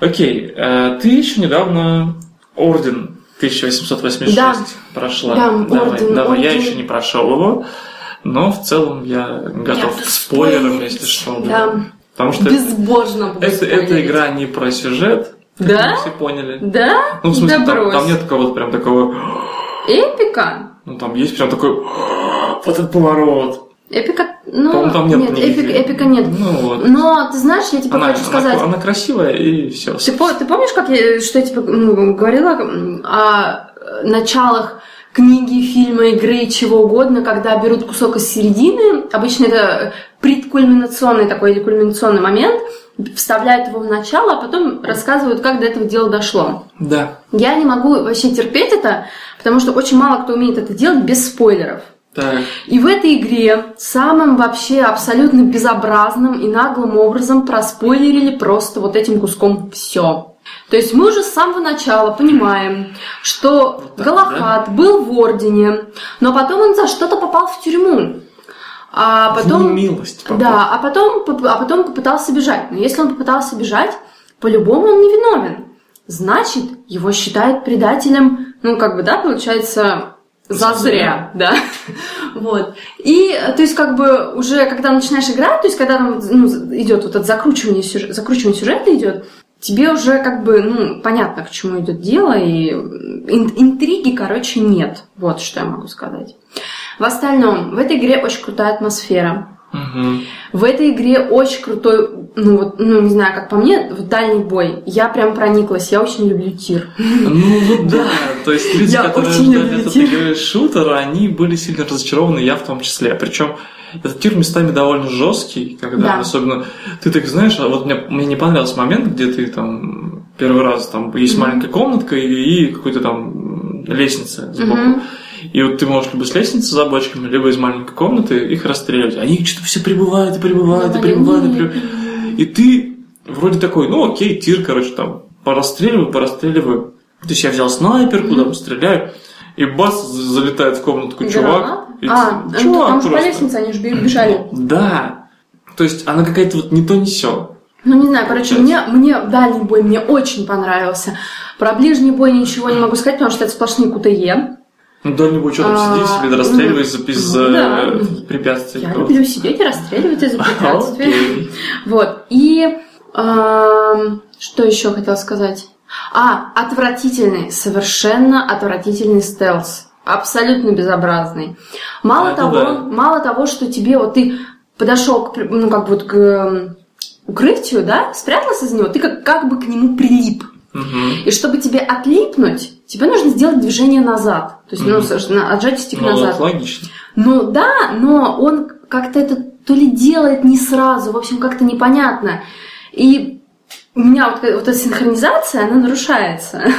Окей, э, ты еще недавно Орден 1886 Да. прошла. Да, давай, Орден, давай. Я Орден. еще не прошел его, но в целом я готов буду к спойлерам, если что. Да. Потому что Безбожно это, эта спойлерить. игра не про сюжет, Да? все поняли. Да? Ну, в смысле, да там, там нет такого прям такого, Эпика? ну, там есть прям такой, вот этот поворот. Эпика, ну, По-моему, там нет нет, никаких- эпика, нет. Ну, вот. Но, ты знаешь, я тебе Она, хочу сказать, она, она красивая, и все. Ты, ты помнишь, как я, что я тебе ну, говорила о началах книги, фильма, игры, чего угодно, когда берут кусок из середины, обычно это предкульминационный такой или кульминационный момент, вставляют его в начало, а потом рассказывают, как до этого дела дошло. Да. Я не могу вообще терпеть это, потому что очень мало кто умеет это делать без спойлеров. Так. И в этой игре самым вообще абсолютно безобразным и наглым образом проспойлерили просто вот этим куском все. То есть мы уже с самого начала понимаем, что так, Галахад был в Ордене, но потом он за что-то попал в тюрьму. А потом... В немилость попал. Да, а потом, а потом попытался бежать. Но если он попытался бежать, по-любому он не виновен. Значит, его считают предателем, ну, как бы, да, получается, зазря, да. (laughs) Вот. И, то есть, как бы, уже когда начинаешь играть, то есть, когда там ну, идет вот это закручивание сюжета, закручивание сюжета идет, тебе уже как бы, ну, понятно, к чему идет дело, и ин- интриги, короче, нет. Вот что я могу сказать. В остальном, в этой игре очень крутая атмосфера. Мгм. В этой игре очень крутой, ну вот, ну не знаю, как по мне, вот дальний бой. Я прям прониклась, я очень люблю тир. Ну вот (laughs) да, то есть люди, Я которые ждали тир. игры шутер, они были сильно разочарованы, я в том числе. Причем этот тир местами довольно жесткий, когда Да. особенно ты так знаешь, а вот мне, мне не понравился момент, где ты там первый раз там есть Мгм. маленькая комнатка и, и какой-то там лестница сбоку. Мгм. И вот ты можешь либо с лестницы за бочками, либо из маленькой комнаты их расстреливать. Они что-то все прибывают и прибывают, и прибывают, и прибывают. И ты вроде такой, ну окей, тир, короче, там, порастреливаю, порастреливаю. То есть я взял снайперку, там, стреляю, и бас за- залетает в комнату такой чувак. А, ну, там же по лестнице они же бежали. Да. То есть она какая-то вот не то не сё. Ну, не знаю, короче, мне, мне дальний бой мне очень понравился. Про ближний бой ничего не могу сказать, потому что это сплошные КТЕ. Ну, дальнего что там А, сидеть себе, ну, расстреливать из- из ну, да. э, препятствий. Я люблю сидеть и расстреливать из-за (laughs) препятствий. Вот. И что еще хотела сказать? А, отвратительный, совершенно отвратительный стелс. Абсолютно безобразный. Мало Это того, да. мало того, что тебе вот ты подошел к, ну, как бы вот к эм, укрытию, да, спрятался за него, ты как, как бы к нему прилип. Мгм. И чтобы тебе отлипнуть, тебе нужно сделать движение назад. То есть, ну, сож- на- отжать стик Ну, назад. логично. Ну да, но он как-то это то ли делает не сразу, в общем, как-то непонятно. И у меня вот, вот эта синхронизация, она нарушается. (laughs)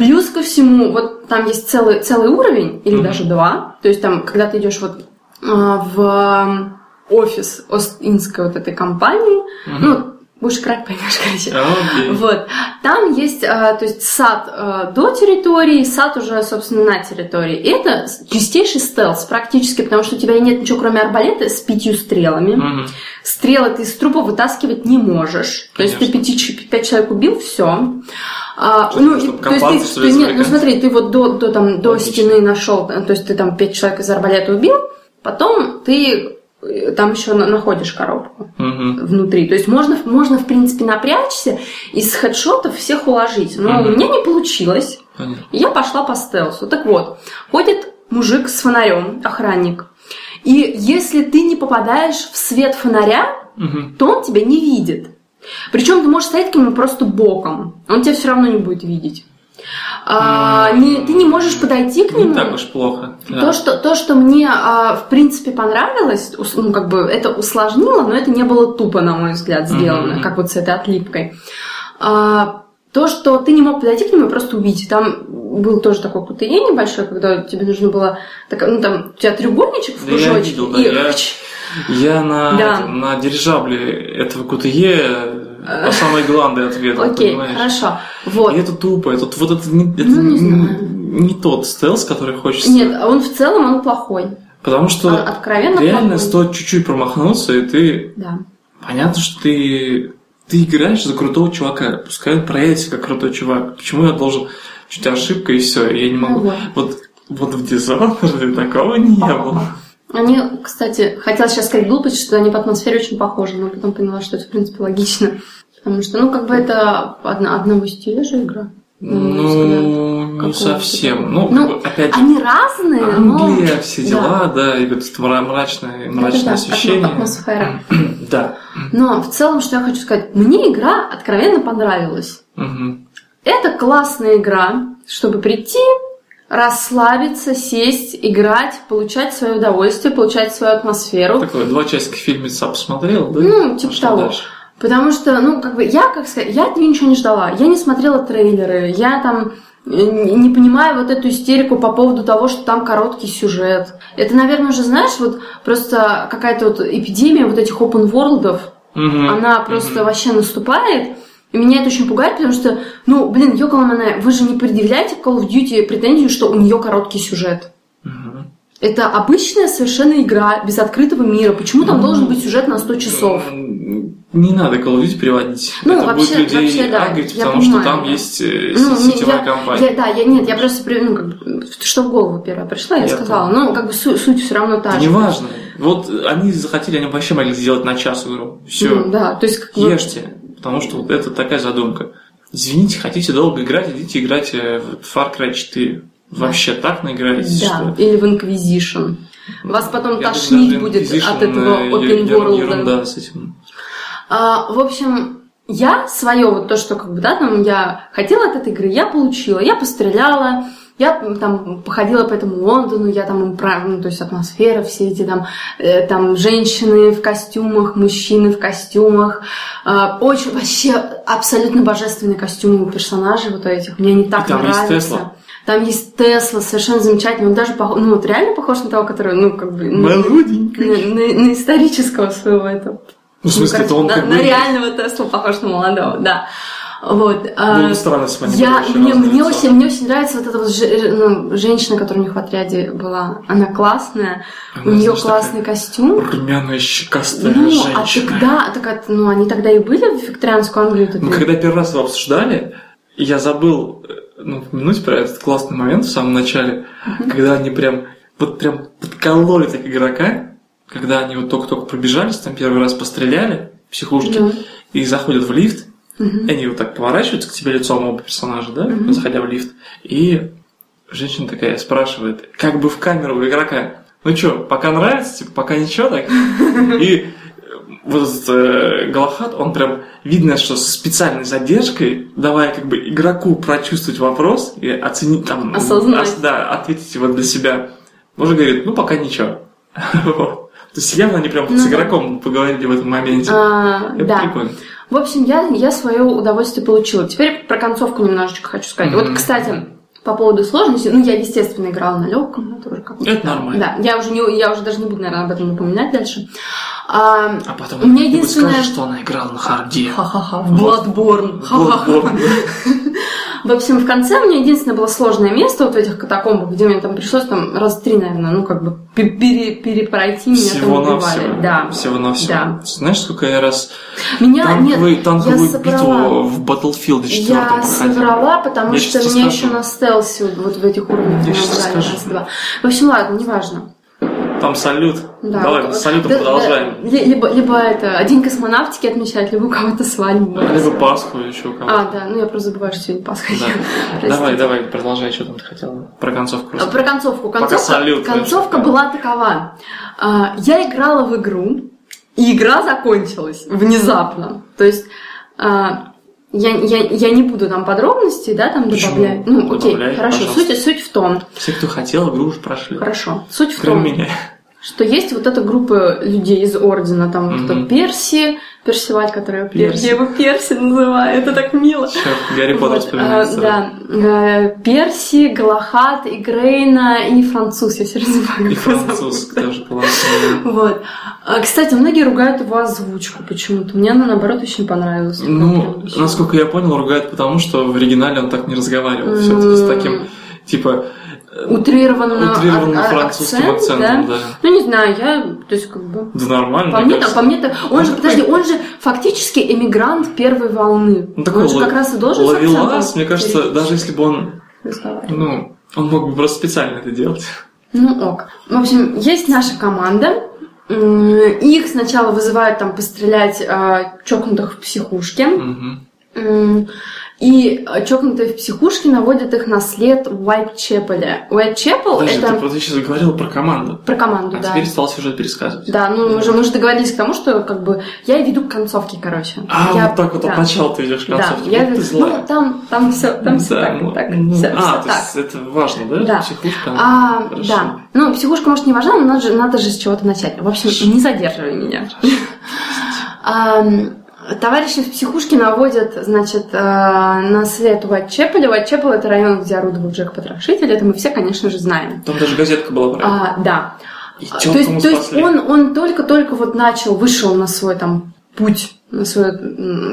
Плюс ко всему, вот там есть целый, целый уровень, или Мгм. даже два. То есть там, когда ты идешь вот а, в офис Ост-Индской вот этой компании, Мгм. ну, будешь крать, поймешь, короче. Окей. Вот. Там есть, а, то есть сад а, до территории, сад уже, собственно, на территории. И это чистейший стелс практически, потому что у тебя нет ничего, кроме арбалета с пятью стрелами. Мгм. Стрелы ты из трупа вытаскивать не можешь. То есть ты Конечно. пяти, пять человек убил, все. Что, ну, то есть ты, нет, ну смотри, ты вот до, до, там, до стены нашел, то есть ты там пять человек из арбалета убил, потом ты э, там еще на- находишь коробку Мгм. внутри. То есть можно, можно в принципе, напрячься и с хедшотов всех уложить. Но Мгм. у меня не получилось. Понятно. И я пошла по стелсу. Так вот, ходит мужик с фонарем, охранник. И если ты не попадаешь в свет фонаря, Мгм. то он тебя не видит. Причем ты можешь стоять к нему просто боком. Он тебя все равно не будет видеть. А, не- ты не можешь подойти к нему. Не так уж плохо. да. То, что, то, что мне, а, в принципе, понравилось, ну, как бы это усложнило, но это не было тупо, на мой взгляд, сделано, Мгм. как вот с этой отлипкой. А, то, что ты не мог подойти к нему и просто убить. Там был тоже такой кутые небольшой, когда тебе нужно было... так, ну, там, у тебя треугольничек в Да я кружочке, видел, да, и... я- (laughs) Я на, Да. на дирижабле этого КТЕ по самой гланды ответил, Окей, понимаешь? хорошо. Вот. И это тупо, это вот это не, это Ну, не знаю. не тот стелс, который хочется. Нет, а он в целом, он плохой. Потому что А- откровенно реально плохой. стоит чуть-чуть промахнуться, и ты... Да. Понятно, что ты... Ты играешь за крутого чувака. Пускай он проявит себя как крутой чувак. Почему я должен... Чуть ошибка, и все, я не могу... Ну вот. вот. Вот в Dishonored такого не (laughs) было. Они, кстати, хотела сейчас сказать глупость, что они по атмосфере очень похожи, но потом поняла, что это, в принципе, логично. Потому что, ну, как бы это одна, одного стиля же игра. взгляд. Ну, не совсем. Ну, Ну, опять же, Они разные, но... Англия, все Да. дела, да, и вот это мра- мрачное, мрачное Да-да-да, освещение. атмо- атмосфера. (clears throat) Да. Но в целом, что я хочу сказать, мне игра откровенно понравилась. Мгм. Это классная игра, чтобы прийти, расслабиться, сесть, играть, получать свое удовольствие, получать свою атмосферу. Такое, два часика фильмеца посмотрел, да? Ну, типа Пошла того. дальше. Потому что, ну, как бы, я, как сказать, я от нее ничего не ждала. Я не смотрела трейлеры, я там э, не понимаю вот эту истерику по поводу того, что там короткий сюжет. Это, наверное, уже, знаешь, вот просто какая-то вот эпидемия вот этих open world'ов, Мгм. она просто вообще наступает. И меня это очень пугает, потому что, ну, блин, Йоколамане, вы же не предъявляете Call of Duty претензию, что у нее короткий сюжет. Это обычная совершенно игра, без открытого мира. Почему там Ну, должен быть сюжет на 100 часов? М, Не надо Call of Duty переводить. Ну, Это вообще- будет людей вообще, да, агрить, потому что понимаю, там да. есть э, Ну, сетевая я- компания. я- да, я нет, я просто ну, как что в голову первое пришла, я, Я сказала. понял. Ну, как бы су- суть все равно та Да же. Неважно. Вот они захотели, они вообще могли сделать на час игру. Все. Ну, да, то есть как Ешьте. Потому что вот это такая задумка. Извините, хотите долго играть, идите играть э, в Far Cry 4. Вообще так наиграетесь, Да, что... или в Inquisition. Вас потом Я тошнить думаю, будет от этого э, open world. Ерунда с этим. А, в общем, я свое, вот то, что как бы, да, там я хотела от этой игры, я получила, я постреляла, я там походила по этому Лондону, я там ну, то есть атмосфера, все эти там, э, там женщины в костюмах, мужчины в костюмах, А, очень вообще абсолютно божественные костюмы у персонажей вот этих, мне они так И там есть нравятся. Тесла. Там есть Тесла, совершенно замечательный. Он даже пох- ну, вот реально похож на того, который, ну, как бы, ну, Молоденький. на, на- на исторического своего этого. Ну, в смысле, это он на, как на бы... реального Тесла похож на молодого, да. Вот. а, Было бы странно, бы они я, мне, мне, очень, мне очень нравится вот эта вот же- ну, женщина, которая у них в отряде была. Она классная, у Она, нее знаешь, классный костюм. Румяная, щекастая Ну, женщина. а тогда, так, от- ну, они тогда и были в викторианскую Англию. вот Мы этой- когда первый раз его обсуждали, я забыл, ну, упомянуть про этот классный момент в самом начале, когда они прям вот прям подкололи так игрока, когда они вот только-только пробежались, там первый раз постреляли, психушки, Да. и заходят в лифт, Мгм. и они вот так поворачиваются к тебе лицом оба персонажа, да, заходя в лифт, и женщина такая спрашивает, как бы в камеру у игрока, ну что, пока нравится, типа, пока ничего так? (laughs) И вот этот э, Галахад, он прям видно, что с специальной задержкой, давая как бы игроку прочувствовать вопрос и оценить там... Осознать. ос- да, ответить его для себя. Уже говорит, ну пока ничего. (laughs) Вот. То есть явно они прям Ну с да. игроком поговорили в этом моменте. А, Это да. прикольно. В общем, я, я свое удовольствие получила. Теперь про концовку немножечко хочу сказать. Мгм. Вот, кстати, по поводу сложности, ну, я, естественно, играла на легком, это уже как Это нормально. Да, я уже, не, я уже даже не буду, наверное, об этом напоминать дальше. А, А потом У меня единственное- скажешь, что она играла на харде. Ха-ха-ха, в Bloodborne. Ха-ха-ха. В общем, в конце у меня единственное было сложное место вот в этих катакомбах, где мне там пришлось там раз три, наверное, ну, как бы пе- пере- перепройти меня там Всего на убивали. Да. Всего на всего. Да. Знаешь, сколько я раз Меня, танковый- нет, танковую я битву собрала. в Battlefield 4 Я проходил? соврала, потому Я что мне расскажу. еще на стелсе вот в этих уровнях Я набрали расскажу. В общем, ладно, неважно. Там салют. Да. Давай, Вот, салютом да, продолжаем. да, ли- либо, либо это, день космонавтики отмечать, либо у кого-то свадьбу. Либо Пасху еще кого-то. А, да, ну я просто забываю, что сегодня Пасха. Да. (laughs) Давай, давай, продолжай, что там ты хотела. Про концовку просто. Про концовку. Пока Концовка, салют, концовка конечно. была такова. А, Я играла в игру, и игра закончилась внезапно. То есть а, я, я, я не буду там подробностей, да, там Почему? добавлять. Ну, окей, Добавляй, хорошо. пожалуйста. Суть, суть в том, Все, кто хотел, игру уже прошли. хорошо. Суть в Кроме том, меня. Что есть вот эта группа людей из Ордена, там Мгм. кто Перси, Персиваль, который Перси. я его Перси называю, это так мило. Сейчас Гарри Поттер Вот, вспоминается. а, да, э, Перси, Галахат, Игрейна и француз, я время забываю. И француз тоже классный. Вот. А, Кстати, многие ругают его озвучку почему-то. Мне она, наоборот, очень понравилась. Ну, насколько я понял, ругают потому, что в оригинале он так не разговаривал. Все-таки с таким, типа, э, Утрированно, утрированным а- французским акцент, акцентом, да. Ну, не знаю, я, то есть, как бы... Да нормально, По мне кажется. по мне, он Он же, такой- подожди, он же фактически эмигрант первой волны. Ну, такой он же ло- как раз и должен ловелас, мне кажется, даже если бы он, ну, он мог бы просто специально это делать. Ну ок. В общем, есть наша команда. Их сначала вызывают там пострелять а, чокнутых в психушке. Мгм. И а, чокнутые в психушке наводят их на след Уайтчепеля. Уайтчепел Подожди, это ты, вот сейчас говорил про команду. про команду, А да. теперь стал сюжет пересказывать. Да, ну мы же, мы же договорились к тому, что как бы я веду к концовке, короче. А, я, вот так вот да. от начала ты идешь к Да, концовке. я Вот ты ну, там, там все, там все Да, так, ну, так, ну, все, а, то так. есть это важно, да? Да. Психушка. А, Хорошо. да. Ну, психушка, может, не важна, но надо же, надо же с чего-то начать. В общем, не задерживай меня. (laughs) Товарищи в психушке наводят, значит, э, на след Уайтчепеля. Уайтчепел – это район, где орудовал Джек Потрошитель. Это мы все, конечно же, знаем. Там даже газетка была это. А, да. И А, То есть, то есть он, он только-только вот начал, вышел на свой там путь, на свой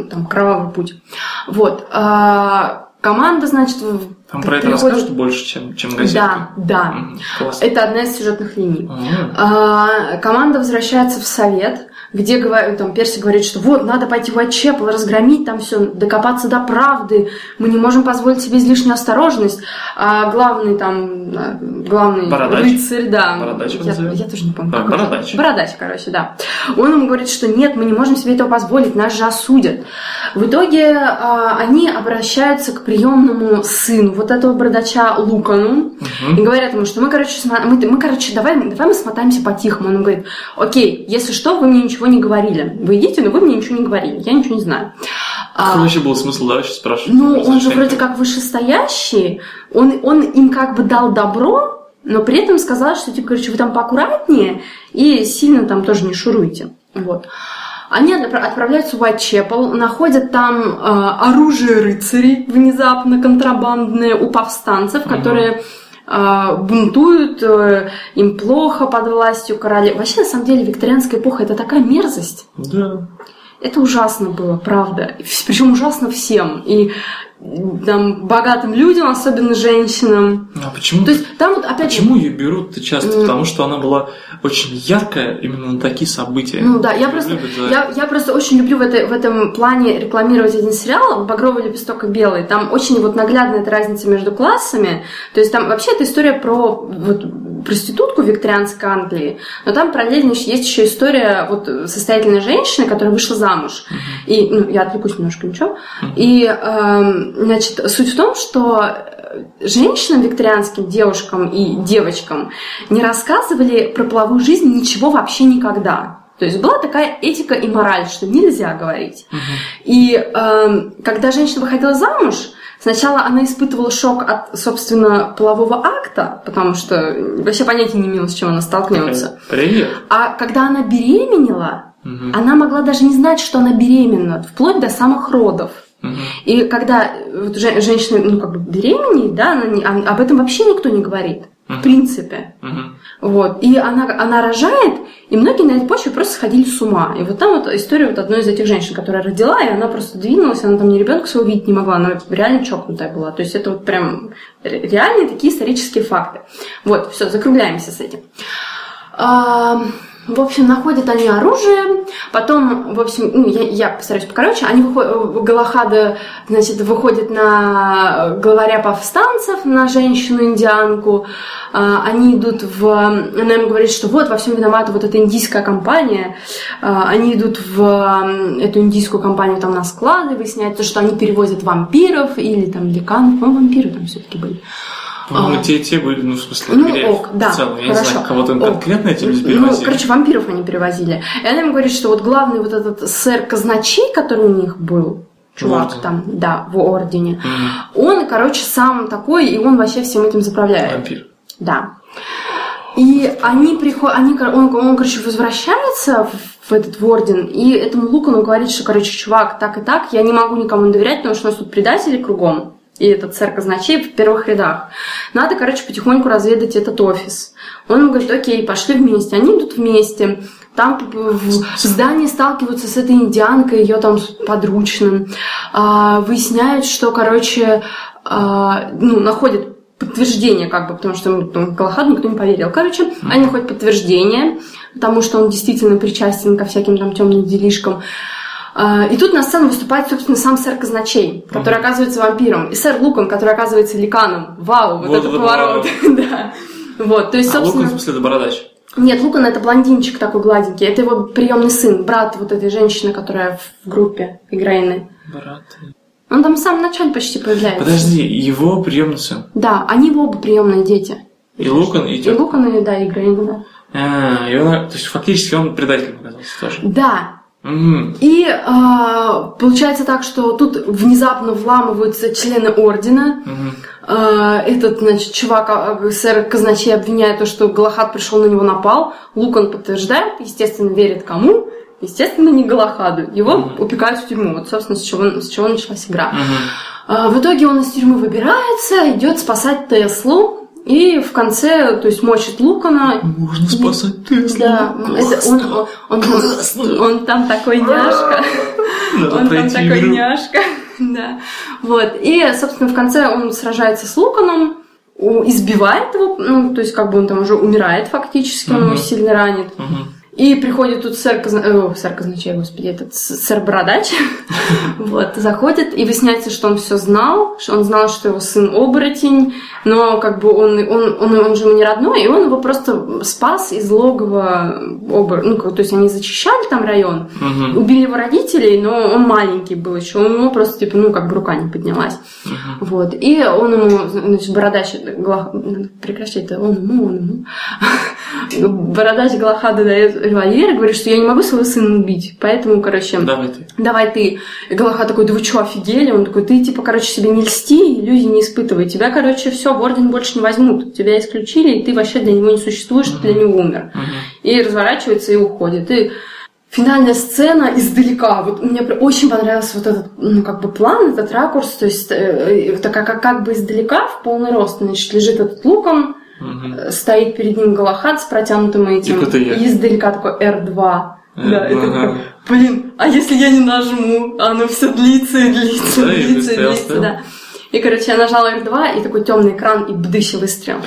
там кровавый путь. Вот. А, команда, значит, Там про это приходит- расскажут больше, чем, чем газетка. Да, да. Класс. Это одна из сюжетных линий. А, команда возвращается в совет, где там Перси говорит, что вот, надо пойти в Уайтчепел, разгромить там все, докопаться до правды, мы не можем позволить себе излишнюю осторожность. А главный там, а, главный Бородач? рыцарь, да. Бородач я, я тоже не помню. Его Бородач. Бородач, короче, да. Он ему говорит, что нет, мы не можем себе этого позволить, нас же осудят. В итоге а, они обращаются к приемному сыну вот этого бородача Лукану, Мгм. и говорят ему, что мы, короче, сма- мы, мы, короче, давай, давай мы смотаемся по-тихому. Он ему говорит, окей, если что, вы мне ничего не говорили. Вы идите, но вы мне ничего не говорили, я ничего не знаю. А, Какой вообще был смысл, да, вообще спрашивать? ну, он же вроде как вышестоящий, он, он им как бы дал добро, но при этом сказал, что, типа, короче, вы там поаккуратнее и сильно там тоже не шуруйте. Вот. Они отпра- отправляются в Уайтчепел, находят там э, оружие рыцарей внезапно контрабандное у повстанцев, которые э, бунтуют, э, им плохо под властью короля. Вообще, на самом деле, викторианская эпоха это такая мерзость. Да. Это ужасно было, правда. Причем ужасно всем. И там, богатым людям, особенно женщинам. А почему? То есть там вот опять Почему ее берут-то часто? М. Потому что она была очень яркая именно на такие события. Ну да, я просто, Любят за- я, я просто очень люблю в, этой, в этом плане рекламировать один сериал «Багровый лепесток и белый». Там очень вот наглядная эта разница между классами. То есть там вообще это история про вот, проститутку викторианской Англии, но там параллельно есть еще история вот состоятельной женщины, которая вышла замуж. И, ну, я отвлекусь немножко, ничего. И, эм, значит, суть в том, что э, женщинам, викторианским девушкам и девочкам не рассказывали про половую жизнь ничего вообще никогда. То есть была такая этика и мораль, что нельзя говорить. И эм, когда женщина выходила замуж, сначала она испытывала шок от, собственно, полового акта, потому что вообще понятия не имела, с чем она столкнется. Привет. А когда она беременела, Мгм. она могла даже не знать, что она беременна, вплоть до самых родов. Мгм. И когда э, вот же- женщина, ну, как бы беременеет, да, она не- а- об этом вообще никто не говорит. В принципе. Мгм. Вот. И она, она рожает, и многие на этой почве просто сходили с ума. И вот там вот история вот одной из этих женщин, которая родила, и она просто двинулась, она там ни ребенка своего видеть не могла, она реально чокнутая была. То есть это вот прям ре- реальные такие исторические факты. Вот, все, закругляемся с этим. В общем, находят они оружие, потом, в общем, ну, я, я постараюсь покороче, они выходят, Галахада, значит, выходит на главаря повстанцев, на женщину-индианку, А, они идут в... Она им говорит, что вот, во всем виновата вот эта индийская компания, А, они идут в эту индийскую компанию там на склады, выясняется, что они перевозят вампиров или там ликанов, по вампиры там все-таки были. По-моему, А. те и те были, ну, в смысле, Ну, егеря ок, да, в целом. Я не хорошо. знаю, кого там Ок. конкретно эти люди Ну, перевозили. короче, вампиров они перевозили. И она им говорит, что вот главный вот этот сэр Казначей, который у них был, чувак там, да, в ордене, Мгм. он, короче, сам такой, и он вообще всем этим заправляет. Вампир. Да. И они приходят, они, он, он, короче, возвращается в, в этот в орден, и этому Лукану говорит, что, короче, чувак, так и так, я не могу никому доверять, потому что у нас тут предатели кругом, и этот сэр казначей в первых рядах. Надо, короче, потихоньку разведать этот офис. Он ему говорит, окей, пошли вместе. Они идут вместе. Там в здании сталкиваются с этой индианкой, ее там подручным. А, выясняют, что, короче, а, ну, находят подтверждение, как бы, потому что ну, Галахаду никто не поверил. Короче, они находят подтверждение, потому что он действительно причастен ко всяким там темным делишкам. А, И тут на сцену выступает, собственно, сам сэр Казначей, который оказывается вампиром, и сэр Лукан, который оказывается ликаном. Вау, вот, Вот это поворот. (laughs) да. Вот, то есть, А Лукан, собственно... в смысле, это бородач. Нет, Лукан это блондинчик такой гладенький. Это его приемный сын, брат вот этой женщины, которая в группе Играйны. Брат. Он там в самом начале почти появляется. Подожди, его приемный сын. Да, они оба приемные дети. И Лукан, и И. Лукан, и, да, и Играйна, да. А, и он, то есть фактически он предателем оказался тоже. Да, И а, получается так, что тут внезапно вламываются члены ордена. А, этот, значит, чувак, а, сэр Казначей обвиняет то, что Галахад пришел на него напал. Лукан подтверждает, естественно, верит кому? Естественно, не Галахаду. Его упекают в тюрьму. Вот, собственно, с чего, с чего началась игра. Мгм. А, В итоге он из тюрьмы выбирается, идет спасать Теслу. И в конце, то есть, мочит Лукана. Можно спасать Теслу. Да, это он, он, он, Классно. он там такой няшка. Он там такой няшка. (laughs) Да. Вот. И, собственно, в конце он сражается с Луканом, избивает его, ну, то есть, как бы он там уже умирает фактически, он его сильно ранит. Мгм. И приходит тут сэр, Казна... э, сэр Казначей, господи, этот сэр Бородач. (laughs) Вот, заходит, и выясняется, что он все знал, что он знал, что его сын оборотень, но как бы он, он, он, он же ему не родной, и он его просто спас из логова обор... Ну, как- то есть они зачищали там район, Мгм. убили его родителей, но он маленький был еще, у него просто, типа, ну, как бы рука не поднялась. Мгм. Вот. И он ему, значит, бородач, Глах... прекращай это, он ему, он ему. (laughs) Бородач Галахада дает револьвер и говорит, что я не могу своего сына убить, поэтому, короче, Давай ты. давай ты. И Галахад такой, да вы что, офигели? Он такой, ты, типа, короче, себе не льсти, иллюзий не испытывай. Тебя, короче, все, в орден больше не возьмут. Тебя исключили, и ты вообще для него не существуешь, ты для него умер. Мгм. И разворачивается и уходит. И финальная сцена издалека. Вот мне очень понравился вот этот, ну, как бы план, этот ракурс. То есть, э, э, так как, как бы издалека, в полный рост, значит, лежит этот луком, Э, стоит перед ним Галахад с протянутым этим. И. И издалека такой R2. Да, это такой, блин, а если я не нажму? Оно все длится и длится, Да, и длится и стоял, длится, да. И, короче, я нажала R2, и такой темный экран, и бдыщ, выстрел.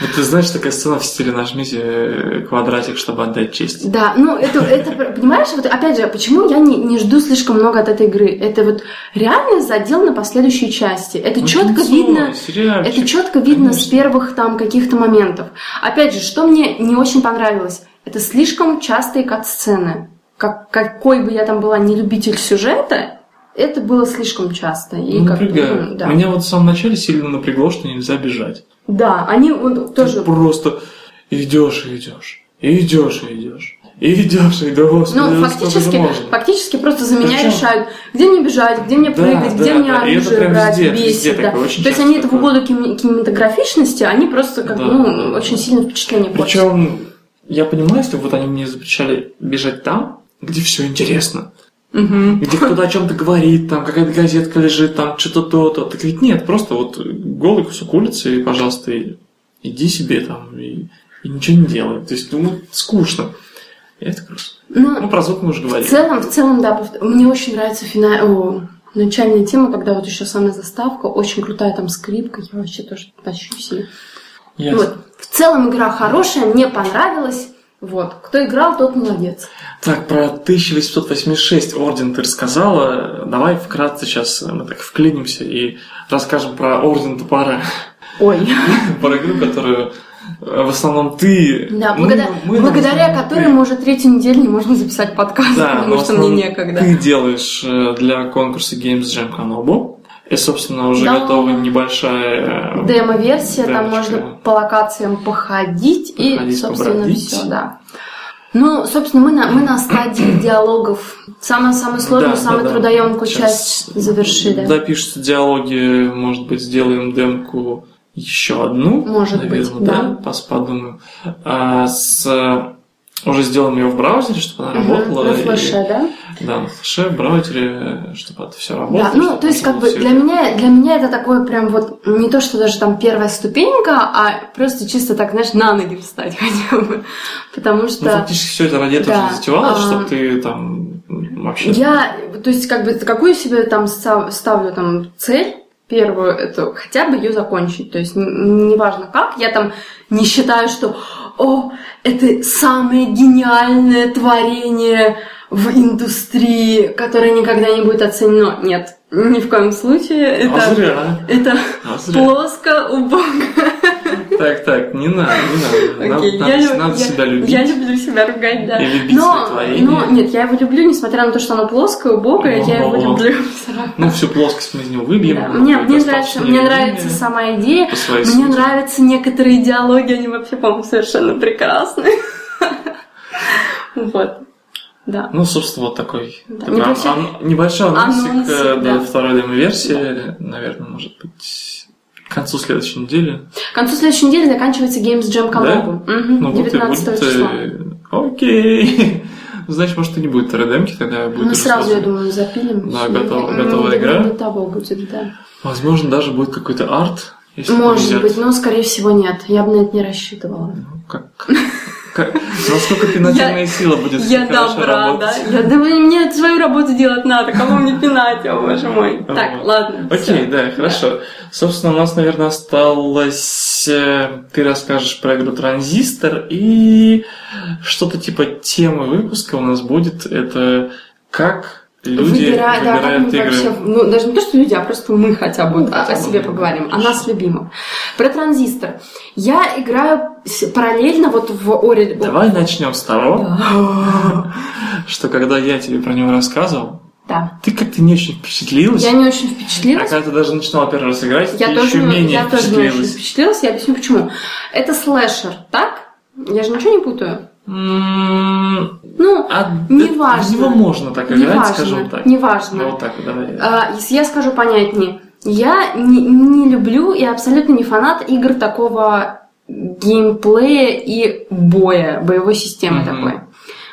Вот ты знаешь, такая сцена в стиле нажмите э, квадратик, чтобы отдать честь. Да, ну это, это понимаешь, вот опять же, почему я не, не жду слишком много от этой игры? Это вот реально задел на последующие части. Это Ну, четко кинцо, видно. сериальчик, Это четко видно с конечно. первых там каких-то моментов. Опять же, что мне не очень понравилось, это слишком частые кат-сцены. Как, какой бы я там была не любитель сюжета, это было слишком часто. И Ну, как напрягает. ну, да. Меня вот в самом начале сильно напрягло, что нельзя бежать. да, они вот тоже... Ты просто идешь и идешь, и идешь и идешь, и идешь и идешь. Господи, Ну, да фактически, фактически просто за меня Причем- решают, где мне бежать, где мне Да, прыгать, да, где мне да, и это оружие брать, везде, везде бесит. да. такое, То есть они это в угоду кин- кинематографичности, они просто как Да, ну, да, да. очень сильно впечатление портят. Причем, я понимаю, если вот они мне запрещали бежать там, где все интересно. Мгм. Где кто-то о чем-то говорит, там какая-то газетка лежит, там что-то то-то. Так ведь нет, просто вот голый кусок улицы, и, пожалуйста, и иди себе там и, и ничего не делай. То есть, ну, скучно. И это грустно. Ну, Ну, про звук мы уже в говорили. целом, в целом, да, мне очень нравится фина... О, начальная тема, когда вот еще самая заставка, очень крутая там скрипка, я вообще тоже тащусь. Ясно. Вот. В целом игра хорошая, мне понравилась. Вот. Кто играл, тот молодец. Так, про 1886 орден ты рассказала. Давай вкратце сейчас мы так вклинимся и расскажем про орден топора. Ой. (laughs) Про игру, которую э, в основном ты... Да, ну, благодаря, мы, благодаря наверное, которой ты. мы уже третью неделю не можем записать подкаст, Да, потому что мне некогда. Ты делаешь э, для конкурса Games Jam Канобу. И, собственно, уже Да. готова небольшая... э, Демо-версия, там Демочка. можно по локациям походить, и, Походить, собственно, побродить. все, да. Ну, собственно, мы на, мы на стадии диалогов. Самую-самую сложную, Да, самую да, трудоемкую Сейчас часть завершили. Допишутся диалоги, может быть, сделаем демку еще одну. Может наверное, быть, да. да. подумаем. А, с, уже сделаем ее в браузере, чтобы она Мгм, работала. На и- флеше, да? Да, на флеше, в браузере, чтобы это все работало. Да, ну, то есть, как бы, для это- меня, для меня это такое прям вот, не то, что даже там первая ступенька, а просто чисто так, знаешь, на ноги встать (laughs) хотя бы. Потому Ну, что... фактически все это ради этого Да, затевалось, а, чтобы ты там вообще... Я, то есть, как бы, какую себе там ста- ставлю там цель, первую, это хотя бы ее закончить. То есть, неважно как, я там не считаю, что, о, это самое гениальное творение в индустрии, которое никогда не будет оценено. Нет, ни в коем случае. А Это, зря, это а зря. плоско, убого. Так, так, не надо, не надо. Окей, Надо, я надо- лю- надо я- себя любить. Я люблю себя ругать, да. И любить но, свои творения. но, нет, я его люблю, несмотря на то, что оно плоское, убогое, я его люблю (laughs) все равно. Ну, всю плоскость мы из него выбьем. Да, Мне, мне нравится, мне нравится сама идея. Мне сути. нравятся некоторые диалоги, они вообще, по-моему, совершенно прекрасные. (laughs) Вот. Да. Ну, собственно, вот такой, Да, такой небольшой- ан- небольшой анонсик анонсик, э, да. до второй демо-версии. Наверное, может быть, к концу следующей недели. К концу следующей недели заканчивается Games Jam Канобу. Ну, вот и 19 будет... числа. э, Окей. (laughs) Значит, может, и не будет ТРДМки, тогда будет Мы уже сразу, я сразу. думаю, запилим. Да, готов- готовая не игра. до того будет, да. Возможно, даже будет какой-то арт. Если Может быть, но, скорее всего, нет. Я бы на это не рассчитывала. Ну, как... (laughs) Насколько пинательная сила будет Я добра, да? Я, да мне свою работу делать надо, кого мне (laughs) пинать, о боже мой. Так, Вот. ладно. Окей, да, хорошо. Собственно, у нас, наверное, осталось... э, Ты расскажешь про игру Транзистор и что-то типа темы выпуска у нас будет. Это как люди да, как выбирают мы игры. вообще- ну, даже не то, что люди, а просто мы хотя бы Ну, о, хотя о себе поговорим, о нас любимых. Про транзистор. Я играю параллельно вот в Ори... Давай начнем с того, (laughs) что когда я тебе про него рассказывал, Да. ты как-то не очень впечатлилась. Я не очень А впечатлилась. когда ты даже начинала первый раз играть, Я ты тоже, еще менее я тоже не очень впечатлилась. впечатлилась. Я объясню почему. Это слэшер, так? Я же ничего не путаю. Ну, А Неважно. в него можно так играть, неважно. скажем так. Неважно. Вот так, давай. А, если я скажу понятнее. Я не, не люблю и абсолютно не фанат игр такого геймплея и боя, боевой системы Мгм. такой.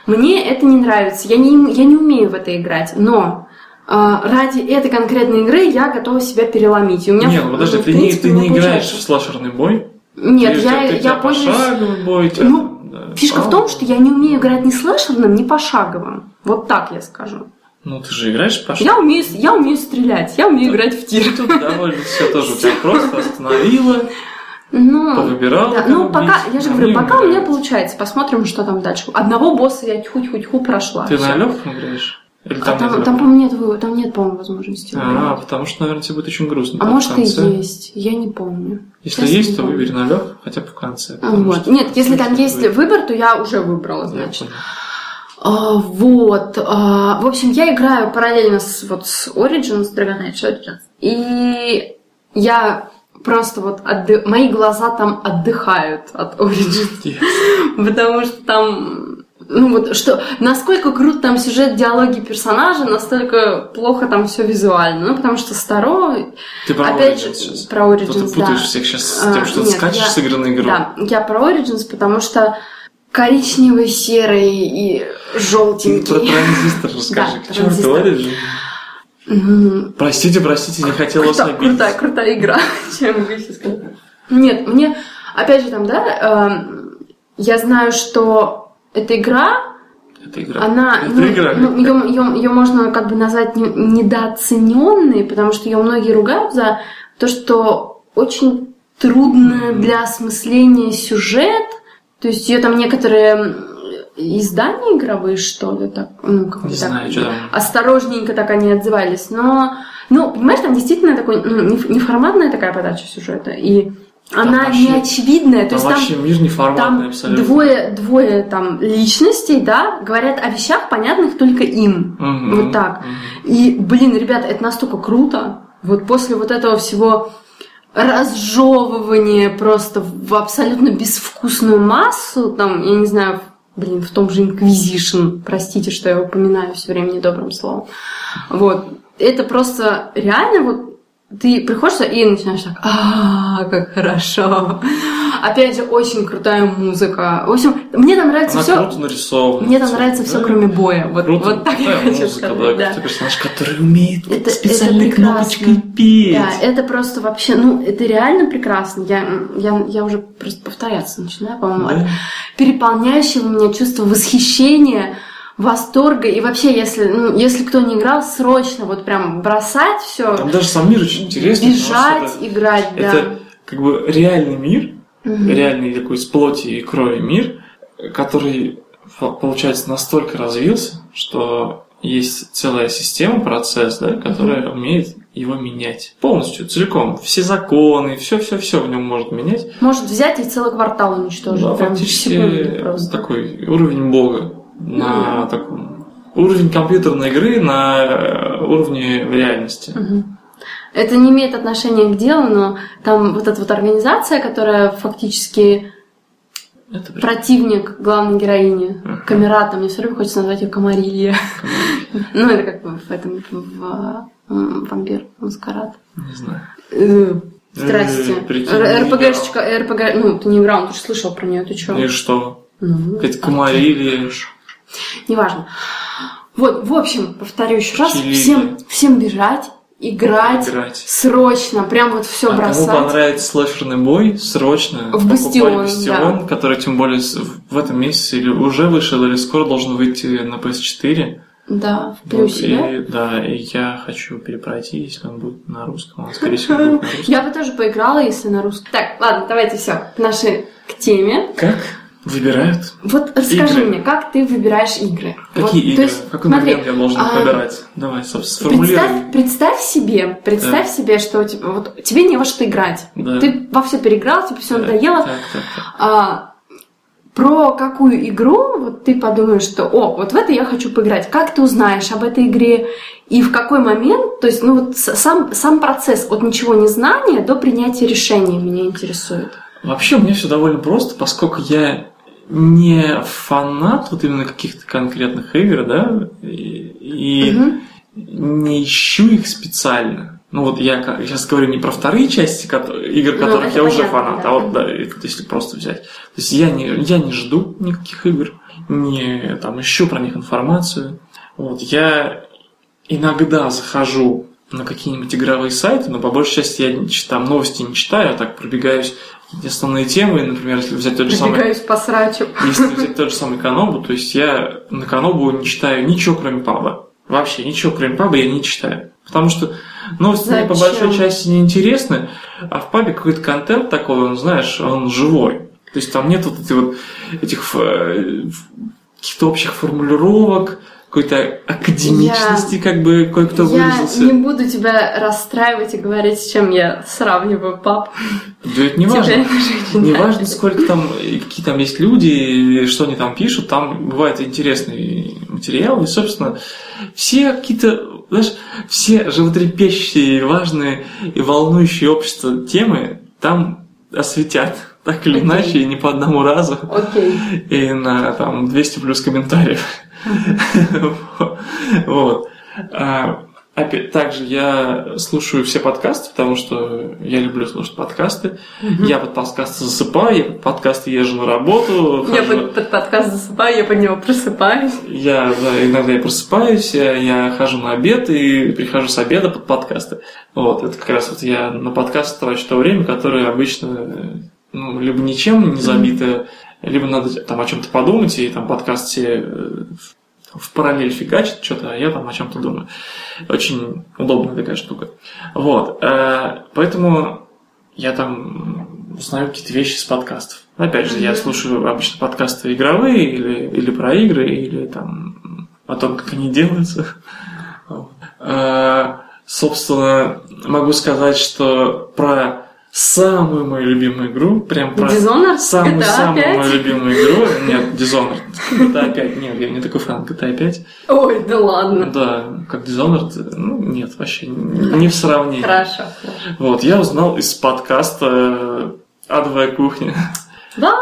Мне это не нравится. Я не, я не умею в это играть. Но а, ради этой конкретной игры я готова себя переломить. И у меня, Нет, ну подожди, в ты, не, принципе, ты у меня не играешь в слэшерный бой? Нет, Ты- я, ты- ты я тебя пользуюсь... бой, тебя Ну. Фишка в том, что я не умею играть ни слэшерным, ни пошаговым. Вот так я скажу. Ну, ты же играешь по Я умею, я умею стрелять, я умею играть в тир. Тут довольно все тоже (laughs) у тебя просто остановила, Ну, повыбирала. да, ну пока, я же говорю, пока у меня получается. Посмотрим, что там дальше. Одного босса я тьху-тьху-тьху прошла. Ты на легком играешь? Или А там, там, нет там, лёгкого? по-моему, нет, там нет, по-моему, возможности. А, потому что, наверное, тебе будет очень грустно. А может и конце. есть, я не помню. Если Честно, есть, то помню. выбери на легком, хотя бы в конце. А, вот. что- Нет, если там есть Выбери. выбор, то я уже выбрала, значит. А, вот. а, в общем, я играю параллельно с, вот, с Origins, Dragon Age Origins. И я просто вот отды- мои глаза там отдыхают от (laughs) Origins. Yes. Потому что там ну вот что, насколько крут там сюжет, диалоги персонажа, настолько плохо там все визуально. Ну, потому что старо, Ты про опять же, Origins сейчас. про Origins, ты путаешь да. всех сейчас с А, тем, что ты нет, скачешь я- с игры на игру. Да, я про Origins, потому что коричневый, серый и Ты про желтенький. транзистор (laughs) расскажи. Да, К черту транзистор. Origin. Мгм. Простите, простите, не хотела вас обидеть. крутая, крутая игра, (laughs) чем еще сказать. Нет, мне, опять же, там, да, эм, я знаю, что эта игра, Это игра. она, Это ну, игра. ее, можно как бы назвать не- недооцененной, потому что ее многие ругают за то, что очень трудно Мгм. для осмысления сюжет, то есть ее там некоторые издания игровые, что ли, так, ну, как Не бы знаю, так, что там. осторожненько так они отзывались. Но, ну, понимаешь, там действительно такой, ну, не- неформатная такая подача сюжета. И она вообще- не очевидная. То Там есть там, вообще мир неформатный там абсолютно. двое, двое там личностей, да, говорят о вещах, понятных только им. Мгм, Вот так. мгм. И, блин, ребята, это настолько круто. Вот после вот этого всего разжевывания просто в абсолютно безвкусную массу, там, я не знаю, блин, в том же Inquisition, простите, что я упоминаю все время недобрым словом. Вот. Это просто реально вот ты приходишь и начинаешь так, а, как хорошо. Опять же, очень крутая музыка. В общем, мне там нравится Она все. круто нарисована. Мне там нравится все, кроме боя. Вот, Круто. вот так я хочу музыка, сказать. да, да. персонаж, который умеет Это- специальной это кнопочкой петь. Да, это просто вообще, ну, это реально прекрасно. Я, я, я уже просто повторяться начинаю, по-моему, от Да. переполняющего меня чувства восхищения, восторга. И вообще, если, ну, если кто не играл, срочно вот прям бросать все, Там даже сам мир очень интересный. бежать, что играть, это, да. это как бы реальный мир, Мгм. реальный такой из плоти и крови мир, который, получается, настолько развился, что есть целая система, процесс, да, которая умеет его менять полностью, целиком. Все законы, все-все-все в нем может менять. Может взять и целый квартал уничтожить. Да, прям фактически такой уровень бога на таком уровень компьютерной игры на э, уровне реальности. Мгм. Это не имеет отношения к делу, но там вот эта вот организация, которая фактически Это прям противник главной героини, Ага. Камерата, мне все время хочется назвать ее Камарилья. Ну, это как бы в этом, в м, вампир, маскарад. не знаю. Э, Здрасте. Э, РПГшечка, РПГ, ну, ты не играл, ну, ты же слышал про нее, ты чё? И что? Ну, Какая-то комарилия. Неважно. Вот, в общем, повторю еще раз, Чили. всем, всем бежать, играть, Играть. срочно, прям вот все а бросать. кому понравится слэшерный бой, срочно В Бастион, Бастион, который тем более в этом месяце или уже вышел, или скоро должен выйти на PS4. Да, в Вот, плюсе, да? и, да, и я хочу перепройти, если он будет на русском. Он, скорее всего, будет на (laughs) русском. Я бы тоже поиграла, если на русском. Так, ладно, давайте все. Нашей к теме. Как выбирают? Вот расскажи Игры. мне, как ты выбираешь игры? Какие Вот, игры? То есть, какой смотри, я должен а, выбирать? Давай, собственно, сформулируй. Представь, представь себе, представь себе, что у тебя, вот, тебе не во что играть. Да. Ты во все переиграл, тебе все Так, надоело. Так, так, так. А, про какую игру вот ты подумаешь, что о, вот в это я хочу поиграть. Как ты узнаешь об этой игре и в какой момент? То есть, ну вот сам, сам процесс от ничего не знания до принятия решения меня интересует. Вообще у меня все довольно просто, поскольку я не фанат вот именно каких-то конкретных игр, да, и, Мгм. не ищу их специально. Ну вот я сейчас говорю не про вторые части игр, Ну, которых это я уже понятно, фанат, да. а вот да, если просто взять. То есть я не, я не жду никаких игр, не там ищу про них информацию. Вот я иногда захожу на какие-нибудь игровые сайты, но по большей части я там новости не читаю, а так пробегаюсь основные темы, например, если взять тот же самый по срачу. если взять тот же самый Канобу, то есть я на Канобу не читаю ничего, кроме паба. Вообще ничего, кроме паба, я не читаю. Потому что новости мне по большой части не интересны, а в пабе какой-то контент такой, он, знаешь, он живой. То есть там нет вот этих вот этих э, каких-то общих формулировок, какой-то академичности, как бы кое-кто Я выразился. не буду тебя расстраивать и говорить, с чем я сравниваю пап. Да это не важно. Не важно, сколько там, какие там есть люди, что они там пишут, там бывают интересные материалы, и, собственно, все какие-то, знаешь, все животрепещущие, важные и волнующие общество темы там осветят, так или Окей. иначе, и не по одному разу, Окей. и на там 200 плюс комментариев. (laughs) Вот. А, Опять, также я слушаю все подкасты, потому что я люблю слушать подкасты. Я под подкасты засыпаю, я под подкасты езжу на работу. Я хожу- под, под подкаст засыпаю, я под него просыпаюсь. я, да, иногда я просыпаюсь, я, я хожу на обед и прихожу с обеда под подкасты. Вот, это как раз вот я на подкаст трачу то время, которое обычно ну, либо ничем не забито, либо надо там о чем-то подумать, и там подкаст себе э, в параллель фигачит что-то, а я там о чем-то думаю. Очень удобная такая штука. Вот, э, поэтому я там узнаю какие-то вещи с подкастов. Опять же, я слушаю обычно подкасты игровые или, или про игры, или там о том, как они делаются. Э, Собственно, могу сказать, что про самую мою любимую игру, прям про Dishonored? самую-самую GTA мою 5? любимую игру, нет, Dishonored, GTA 5, нет, я не такой фан GTA 5, Ой, да ладно. да, как Dishonored, ну, нет, вообще, не в сравнении. Хорошо. Вот, я узнал из подкаста «Адовая кухня». Да.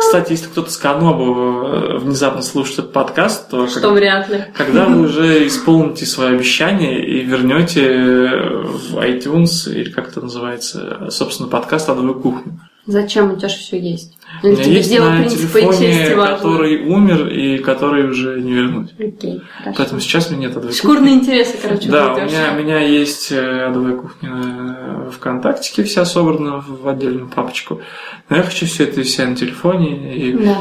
Кстати, если кто-то с Канобу э, внезапно слушает этот подкаст, то Что вряд ли. когда вы (laughs) уже исполните свое обещание и вернете э, в iTunes, или как это называется, собственно, подкаст «Адовую кухню». Зачем у тебя же все есть? У Или меня тебе есть дело на принципа и телефоне, чести важно? который умер и который уже не вернуть. Окей, хорошо. Поэтому сейчас у меня нет «Адовой Шкурные интересы, короче, Да, у меня, у меня есть э, адовая кухня э, ВКонтактике, вся собрана в отдельную папочку. Но я хочу все это у себя на телефоне. И Да.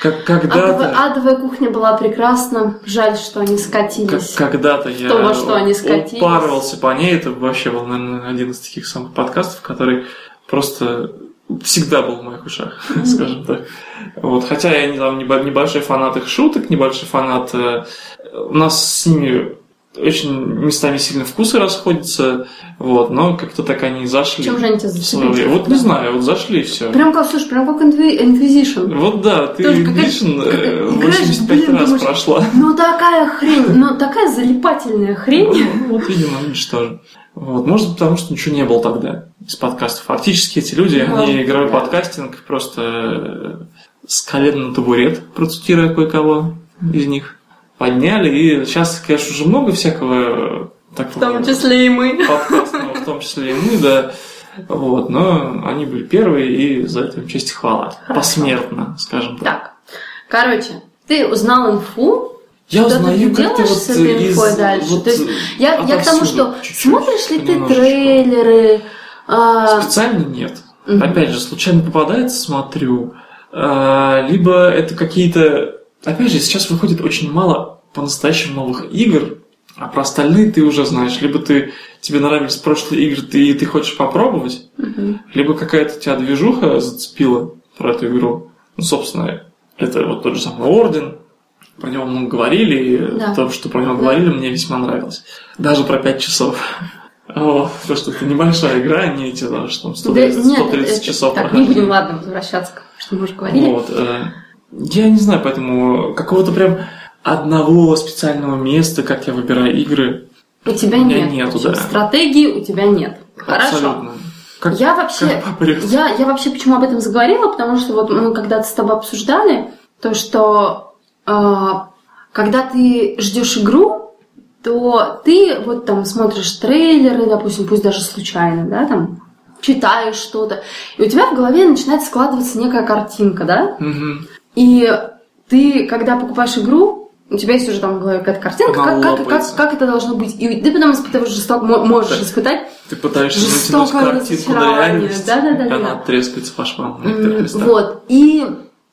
как, Адовая, когда-то, адовая кухня была прекрасна. Жаль, что они как- скатились. когда-то я то, во что они скатились. упарывался по ней. Это вообще был, наверное, один из таких самых подкастов, который просто всегда был в моих ушах, (laughs) скажем так. Вот. Хотя я не, там, небо- небольшой фанат их шуток, небольшой фанат... э, У нас с ними очень местами сильно вкусы расходятся, вот, но как-то так они зашли. Чем же они тебя зацепили? Вот не знаю, вот зашли и все. Прям как, слушай, прям как Inquisition. Вот да, ты Тоже какая- э, играешь, 85 блин, раз думаешь, прошла. Ну такая хрень, ну такая залипательная хрень. (laughs) Ну, Вот, видимо, видишь тоже. Вот. Может, потому что ничего не было тогда из подкастов. Фактически эти люди, Ну, они игровой да. подкастинг просто э, с колен на табурет, процитируя кое-кого из них, подняли. И сейчас, конечно, уже много всякого э, В такого том числе и мы. подкастного, в том числе и мы, да. Вот, но они были первые, и за это им честь и хвала. Посмертно, скажем так. Так, короче, ты узнал инфу, Я что узнаю ты делаешь вот с этой из- инфой дальше? вот То есть я, я к тому, что чуть-чуть, смотришь ли ты трейлеры, а, Специально нет. Мгм. Опять же, случайно попадается, смотрю. А, Либо это какие-то... Опять же, сейчас выходит очень мало по-настоящему новых игр, а про остальные ты уже знаешь. Либо ты, тебе нравились прошлые игры, ты, ты хочешь попробовать, мгм. либо какая-то тебя движуха зацепила про эту игру. Ну, собственно, это вот тот же самый Орден, про него много говорили, и Да. то, что про него Да. говорили, мне весьма нравилось. Даже про 5 часов. (laughs) О, то, что это небольшая игра, не эти даже что там 130, Да нет, 130 это- часов Так, не будем, ладно, возвращаться к что мы уже говорили. Вот. э, Я не знаю, поэтому какого-то прям одного специального места, как я выбираю игры, У тебя у нет. нету, да. Стратегии у тебя нет. Хорошо. абсолютно. Как, Я вообще, как я, я вообще почему об этом заговорила, потому что вот мы когда-то с тобой обсуждали то, что когда ты ждешь игру, то ты вот там смотришь трейлеры, допустим, пусть даже случайно, да, там читаешь что-то, и у тебя в голове начинает складываться некая картинка, да, Мгм. и ты, когда покупаешь игру, у тебя есть уже там в голове какая-то картинка, Она как, как, как, как это должно быть. И ты потом испытываешь жесток, мо- можешь испытать Ты пытаешься Жестокое картинку на реальность, Да-да-да, и да. она трескается по швам. некоторых местах. Вот. И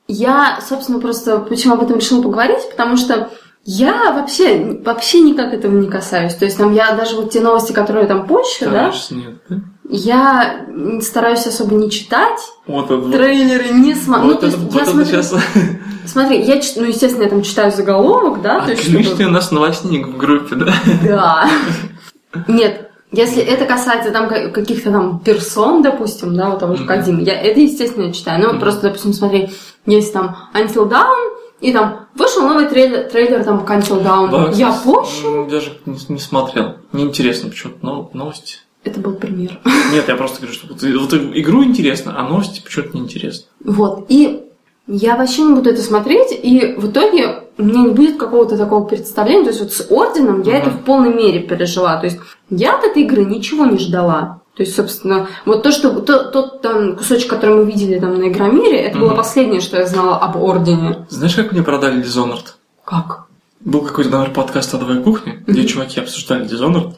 я, собственно, просто почему об этом решила поговорить, потому что я вообще, вообще никак этого не касаюсь. То есть там я даже вот те новости, которые там позже, да, нет, да? я стараюсь особо не читать, Вот это трейлеры не смотрю. Ну, Вот то это, есть вот я смотрю, сейчас (laughs) смотри, я, ну, естественно, я там читаю заголовок, да, то есть чтобы- отличный у нас новостник в группе, да? Да. (laughs) Нет, если это касается там ка- каких-то там персон, допустим, да, вот того же. Кадима, я это, естественно, читаю. Ну, вот просто, допустим, смотри, есть там Until Dawn, и там вышел новый трейлер, трейлер там к Until Dawn. Да, я позже... м, Даже не, не смотрел. Неинтересно почему-то но- новости. Это был пример. (laughs) Нет, я просто говорю, что вот, вот игру интересно, а новости почему-то неинтересно. Вот, и я вообще не буду это смотреть, и в итоге у меня не будет какого-то такого представления. То есть вот с Орденом я это Мгм. в полной мере пережила. То есть я от этой игры ничего не ждала. То есть, собственно, вот то, что то- тот там кусочек, который мы видели там на Игромире, это было Мгм. последнее, что я знала об Ордене. Знаешь, как мне продали Dishonored? Как? Был какой-то, наверное, подкаст о «Адовой кухне», где чуваки обсуждали Dishonored,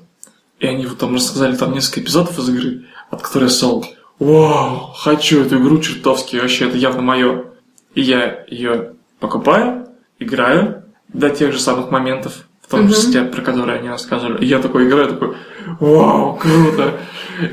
и они вот там рассказали там несколько эпизодов из игры, от которой я стал «Вау, хочу эту игру чертовски, вообще это явно мое». И я ее покупаю, играю до тех же самых моментов, в том числе, про которые они рассказывали. И я такой играю, такой «Вау, круто!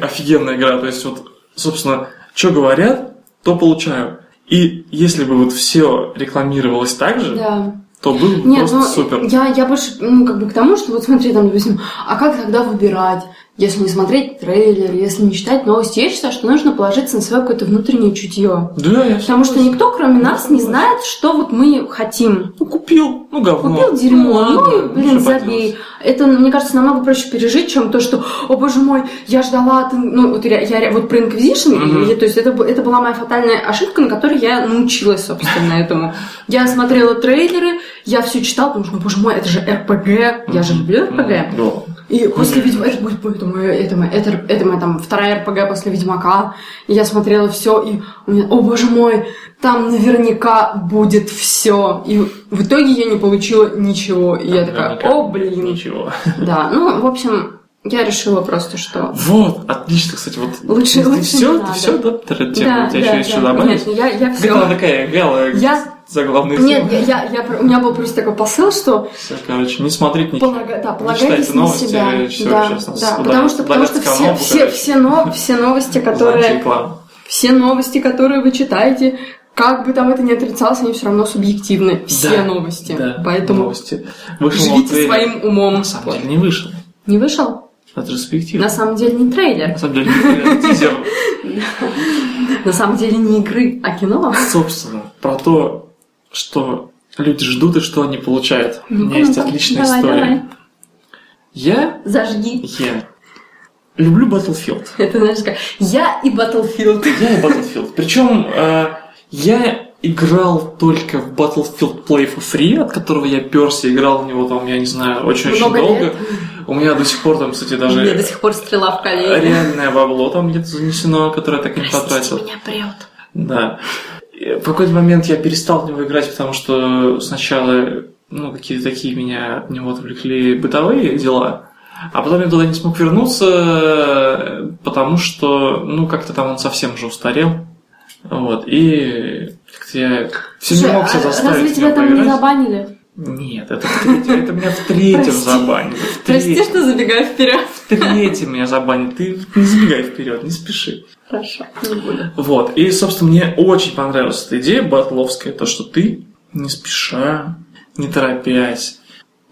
Офигенная игра!» То есть вот, собственно, что говорят, то получаю. И если бы вот все рекламировалось так же, Да. то был бы Нет, просто ну, супер. Я, я больше, ну, как бы к тому, что вот смотри, там, допустим, а как тогда выбирать, если не смотреть трейлер, если не читать новости? Я считаю, что нужно положиться на свое какое-то внутреннее чутье. Да, я Потому что никто, кроме нас, не знает, что вот мы хотим. Ну, купил, ну, говно. Купил дерьмо, ладно, ну, и, блин, забей. Это, мне кажется, намного проще пережить, чем то, что, о боже мой, я ждала, ин- ну, вот я, я- вот про Inquisition, Мгм. и- то есть это, это была моя фатальная ошибка, на которой я научилась, собственно, (laughs) этому. Я смотрела трейлеры, я все читала, потому что, боже мой, это же РПГ, я же люблю РПГ. Да. И после Ведьмака, это будет, это моя, это это, это моя там вторая РПГ после Ведьмака. И я смотрела все, и у меня, о боже мой, там наверняка будет все. И в итоге я не получила ничего. И я такая, о блин. Ничего. (laughs) Да, ну, в общем, я решила просто, что... Вот, отлично, кстати, вот. Лучше- ты лучше все, ты все, да, тема, Да, у тебя да, еще да, что добавить? конечно, я, я Где она все... такая вялая, Я- заглавная Нет, я, я, я у меня был просто такой посыл, что Все, короче, не смотреть ничего. Полага- да, полагайтесь на новости, себя. всё, да, сейчас да, удалят- потому что, потому что все, канала, все, все, но- все новости, которые, все новости, которые вы читаете, как бы там это ни отрицалось, они все равно субъективны. Все Да, новости. Да, Поэтому новости. Вышел живите трейлер. своим умом. На самом деле не вышел. Не вышел? Ретроспективно. На самом деле не трейлер. На самом деле не трейлер, а тизер. (laughs) На самом деле не игры, а кино. Собственно, про то, что люди ждут и что они получают. У меня есть отличная давай, история. давай. Я, Зажги. я люблю Battlefield. (laughs) Это знаешь как я и Battlefield. (laughs) Я и Battlefield. Причем э, я играл только в Battlefield Play for Free, от которого я перся, играл в него там, я не знаю, очень-очень Много долго. лет. У меня до сих пор там, кстати, Мне до даже сих пор стрела в колени. реальное бабло там где-то занесено, которое я так и не потратил. меня прет. Да. И В какой-то момент я перестал в него играть, потому что сначала ну, какие-то такие меня от него отвлекли бытовые дела, а потом я туда не смог вернуться, э, потому что, ну, как-то там он совсем уже устарел. Вот, и как-то я все не мог себя а заставить разве тебя там не поиграть. забанили? Нет, это, это меня в третьем. В Прости, что забегаю вперед. в третьем меня забанили. Ты не забегай вперед, не спеши. Хорошо, не буду. Вот, и, собственно, мне очень понравилась эта идея батловская, то, что ты не спеша, не торопясь,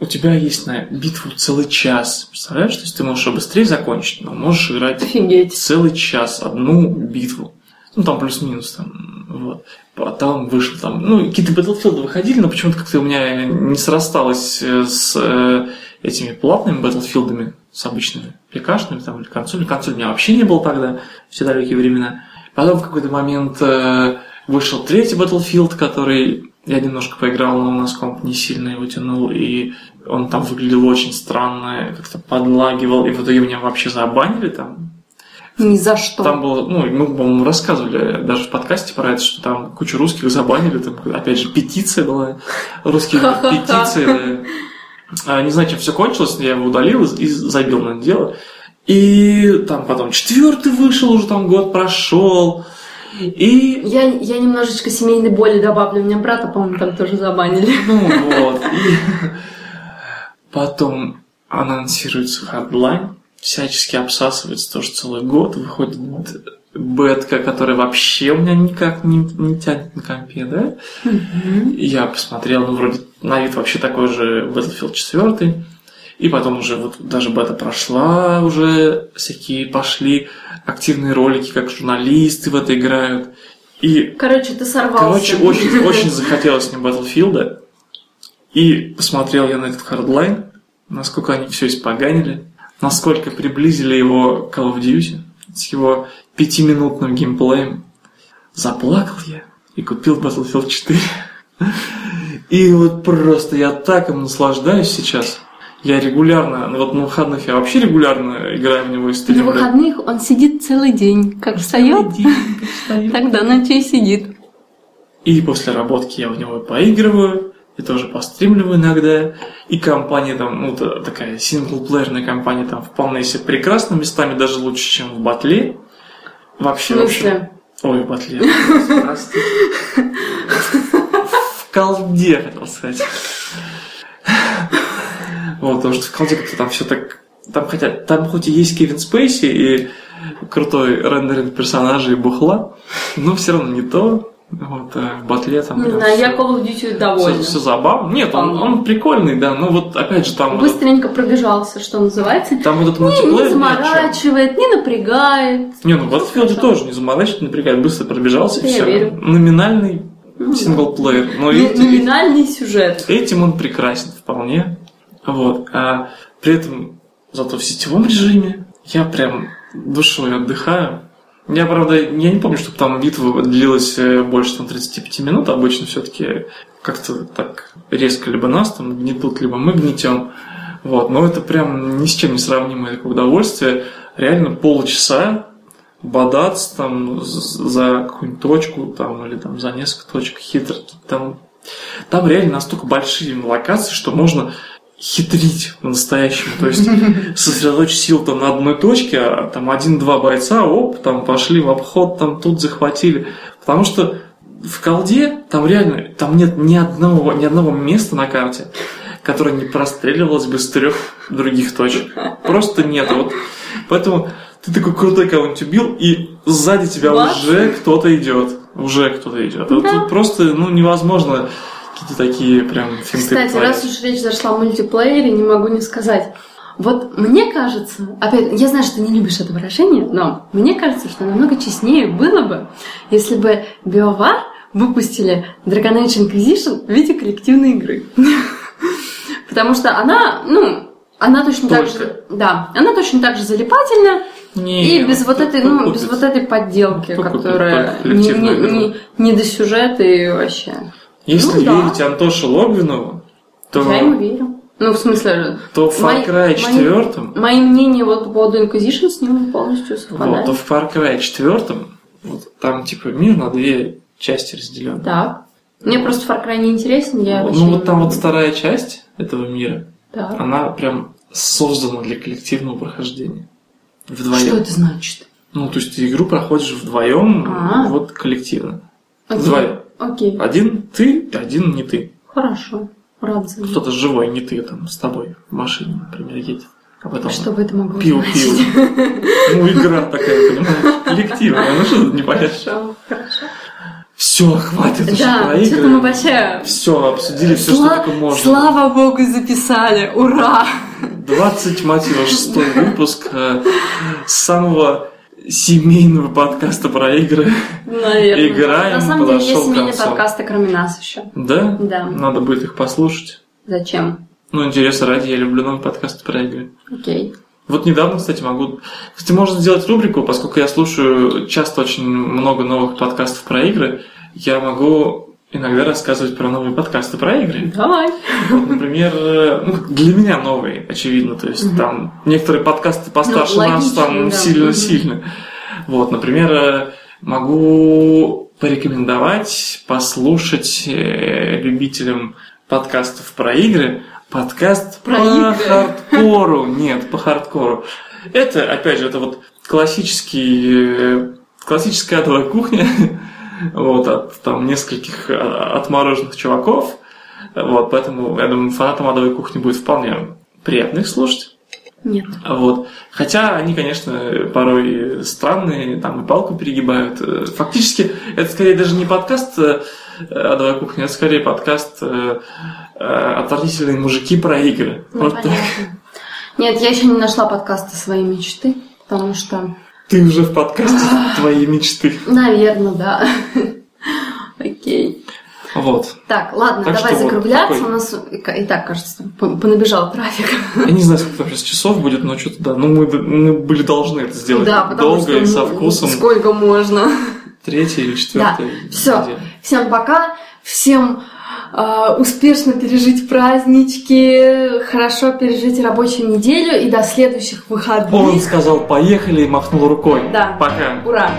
у тебя есть на битву целый час, представляешь? То есть ты можешь быстрее закончить, но можешь играть Офигеть. целый час одну битву. Ну, там плюс-минус, там, вот. А там вышел там, ну, какие-то Battlefield выходили, но почему-то как-то у меня не срасталось э, с э, этими платными Battlefield'ами, с обычными пикашными, там, или консолью. Консоль у меня вообще не было тогда, в те далекие времена. Потом в какой-то момент э, вышел третий Battlefield, который я немножко поиграл, но у нас комп не сильно его тянул, и он там выглядел очень странно, как-то подлагивал, и в итоге меня вообще забанили там. Ни за что. Там было, ну, мы, по-моему, рассказывали даже в подкасте про это, что там кучу русских забанили, там, опять же, петиция была, русские (laughs) петиции. А, не знаю, чем все кончилось, но я его удалил и забил на это дело. И там потом четвертый вышел, уже там год прошел. И Я, я немножечко семейной боли добавлю. У меня брата, по-моему, там тоже забанили. Ну вот. И (laughs) потом анонсируется Hardline, всячески обсасывается тоже целый год, выходит бетка, которая вообще у меня никак не, не тянет на компе, да? И Я посмотрел, ну, вроде на вид вообще такой же Battlefield 4. И потом уже вот даже бета прошла, уже всякие пошли активные ролики, как журналисты в это играют. И Короче, ты сорвался. Короче, очень, (laughs) очень захотелось мне Battlefield. И посмотрел я на этот Hardline, насколько они все испоганили, насколько приблизили его к Call of Duty с его пятиминутным геймплеем. Заплакал я и купил Battlefield 4. И вот просто я так им наслаждаюсь сейчас. Я регулярно, ну вот на выходных я вообще регулярно играю в него и На стримлю. выходных он сидит целый день. Как встает, (laughs) тогда ночью и сидит. И после работки я в него поигрываю, и тоже постримливаю иногда. И компания там, ну, та- такая синглплеерная компания там вполне себе прекрасна, местами даже лучше, чем в батле. В Вообще, смысле? Ой, в батле. В колде, хотел сказать. Вот, потому что в колде как-то там все так... Там хотя там хоть и есть Кевин Спейси и крутой рендеринг персонажей и бухла, но все равно не то. Вот, а в батле там Не знаю, я Call of Duty довольна. все, забавно. Нет, он, он прикольный, да. Ну вот опять же там, вот, Быстренько пробежался, что называется. там вот этот Не, мультиплеер. не чём. заморачивает, не напрягает. Не, ну Battlefield же тоже не заморачивает, не напрягает, быстро пробежался и все. верю. Номинальный синглплеер. Но Ми- эти- Номинальный сюжет. этим он прекрасен вполне. Вот. А при этом зато в сетевом режиме я прям душой отдыхаю. Я, правда, я не помню, чтобы там битва длилась э, больше там, 35 минут. Обычно все-таки как-то так резко либо нас там гнетут, либо мы гнетем. Вот. Но это прям ни с чем не сравнимое удовольствие. Реально полчаса бодаться там за какую-нибудь точку там, или там за несколько точек хитро там там реально настолько большие локации, что можно хитрить по-настоящему. То есть (laughs) сосредоточить сил там на одной точке, а там один-два бойца, оп, там пошли в обход, там тут захватили. Потому что в колде там реально там нет ни одного, ни одного места на карте, которое не простреливалось бы с трех других точек. Просто нет. Вот. Поэтому ты такой крутой кого-нибудь убил, и сзади тебя Вообще. уже кто-то идет. Уже кто-то идет. Вот тут просто ну, невозможно какие-то такие прям финты Кстати, раз уж речь зашла о мультиплеере, не могу не сказать. Вот мне кажется, опять, я знаю, что ты не любишь это выражение, но мне кажется, что намного честнее было бы, если бы BioWare выпустили Dragon Age Inquisition в виде коллективной игры. (laughs) Потому что она, ну, она точно так же, да, она точно так же залипательна, Не, и без вот кто- этой, ну, купит? без вот этой подделки, Кто которая не, не, не, не до сюжета и вообще. Если Ну, да. верить Антоше Логвинову, то, Я ему верю. Ну, в смысле, то в Far Cry мои- 4 Мои мнения вот по поводу Inquisition с ним полностью вот, совпадают. то в Far Cry 4 вот, там типа мир на две части разделен. Так. Мне просто Far Cry не интересен, я вообще ну вот там вот вторая часть этого мира, Так. она прям создана для коллективного прохождения. Вдвоем. Что это значит? Ну, то есть ты игру проходишь вдвоем, А. вот коллективно. Окей. Вдвоем. Окей. Один ты, один не ты. Хорошо. Рад за Кто-то живой, не ты там с тобой в машине, например, едет. А потом Что бы это могло значить? пиво. Ну, игра такая, понимаешь, коллективная. Ну, что тут не понятно? Хорошо, хорошо. Все, хватит уже Да, про что-то мы вообще... Все, обсудили все, что Сла- только можно. Слава богу, записали! Ура! 20, мать его, шестой выпуск э, самого семейного подкаста про игры. Наверное. Играем, На самом деле есть семейные подкасты, кроме нас еще. Да? Да. Надо будет их послушать. Зачем? Ну, интересно ради, я люблю новые подкасты про игры. Окей. Вот недавно, кстати, могу... Кстати, можно сделать рубрику, поскольку я слушаю часто очень много новых подкастов про игры, я могу иногда рассказывать про новые подкасты про игры. Давай. Вот, например, э, ну, для меня новые, очевидно. То есть там некоторые подкасты постарше Ну, нас там да. сильно-сильно. Вот, например, э, могу порекомендовать послушать э, любителям подкастов про игры подкаст Про по игры? хардкору. (laughs) Нет, по хардкору. Это, опять же, это вот классический, классическая адовая кухня, (laughs) вот, от там нескольких э, отмороженных чуваков. Вот, поэтому, я думаю, фанатам адовой кухни будет вполне приятно их слушать. Нет. Вот. Хотя они, конечно, порой странные, там и палку перегибают. Э, Фактически, это скорее даже не подкаст э, «Адовая кухня», это скорее подкаст э, «Отвратительные мужики про игры». Ну, Вот понятно. Нет, я еще не нашла подкаста своей мечты, потому что, Ты уже в подкасте твоей мечты. наверное, да. Окей. Вот. Так, ладно, Так давай что вот закругляться. такой- У нас и так, кажется, пон- понабежал трафик. Я не знаю, сколько там сейчас часов будет, но что-то да. Ну, мы, мы были должны это сделать Да, долго что и со вкусом. сколько можно. Третья или Да, четвертая все. Всем пока. Всем успешно пережить празднички, хорошо пережить рабочую неделю и до следующих выходных. Он сказал, поехали, и махнул рукой. Да. Пока. Ура!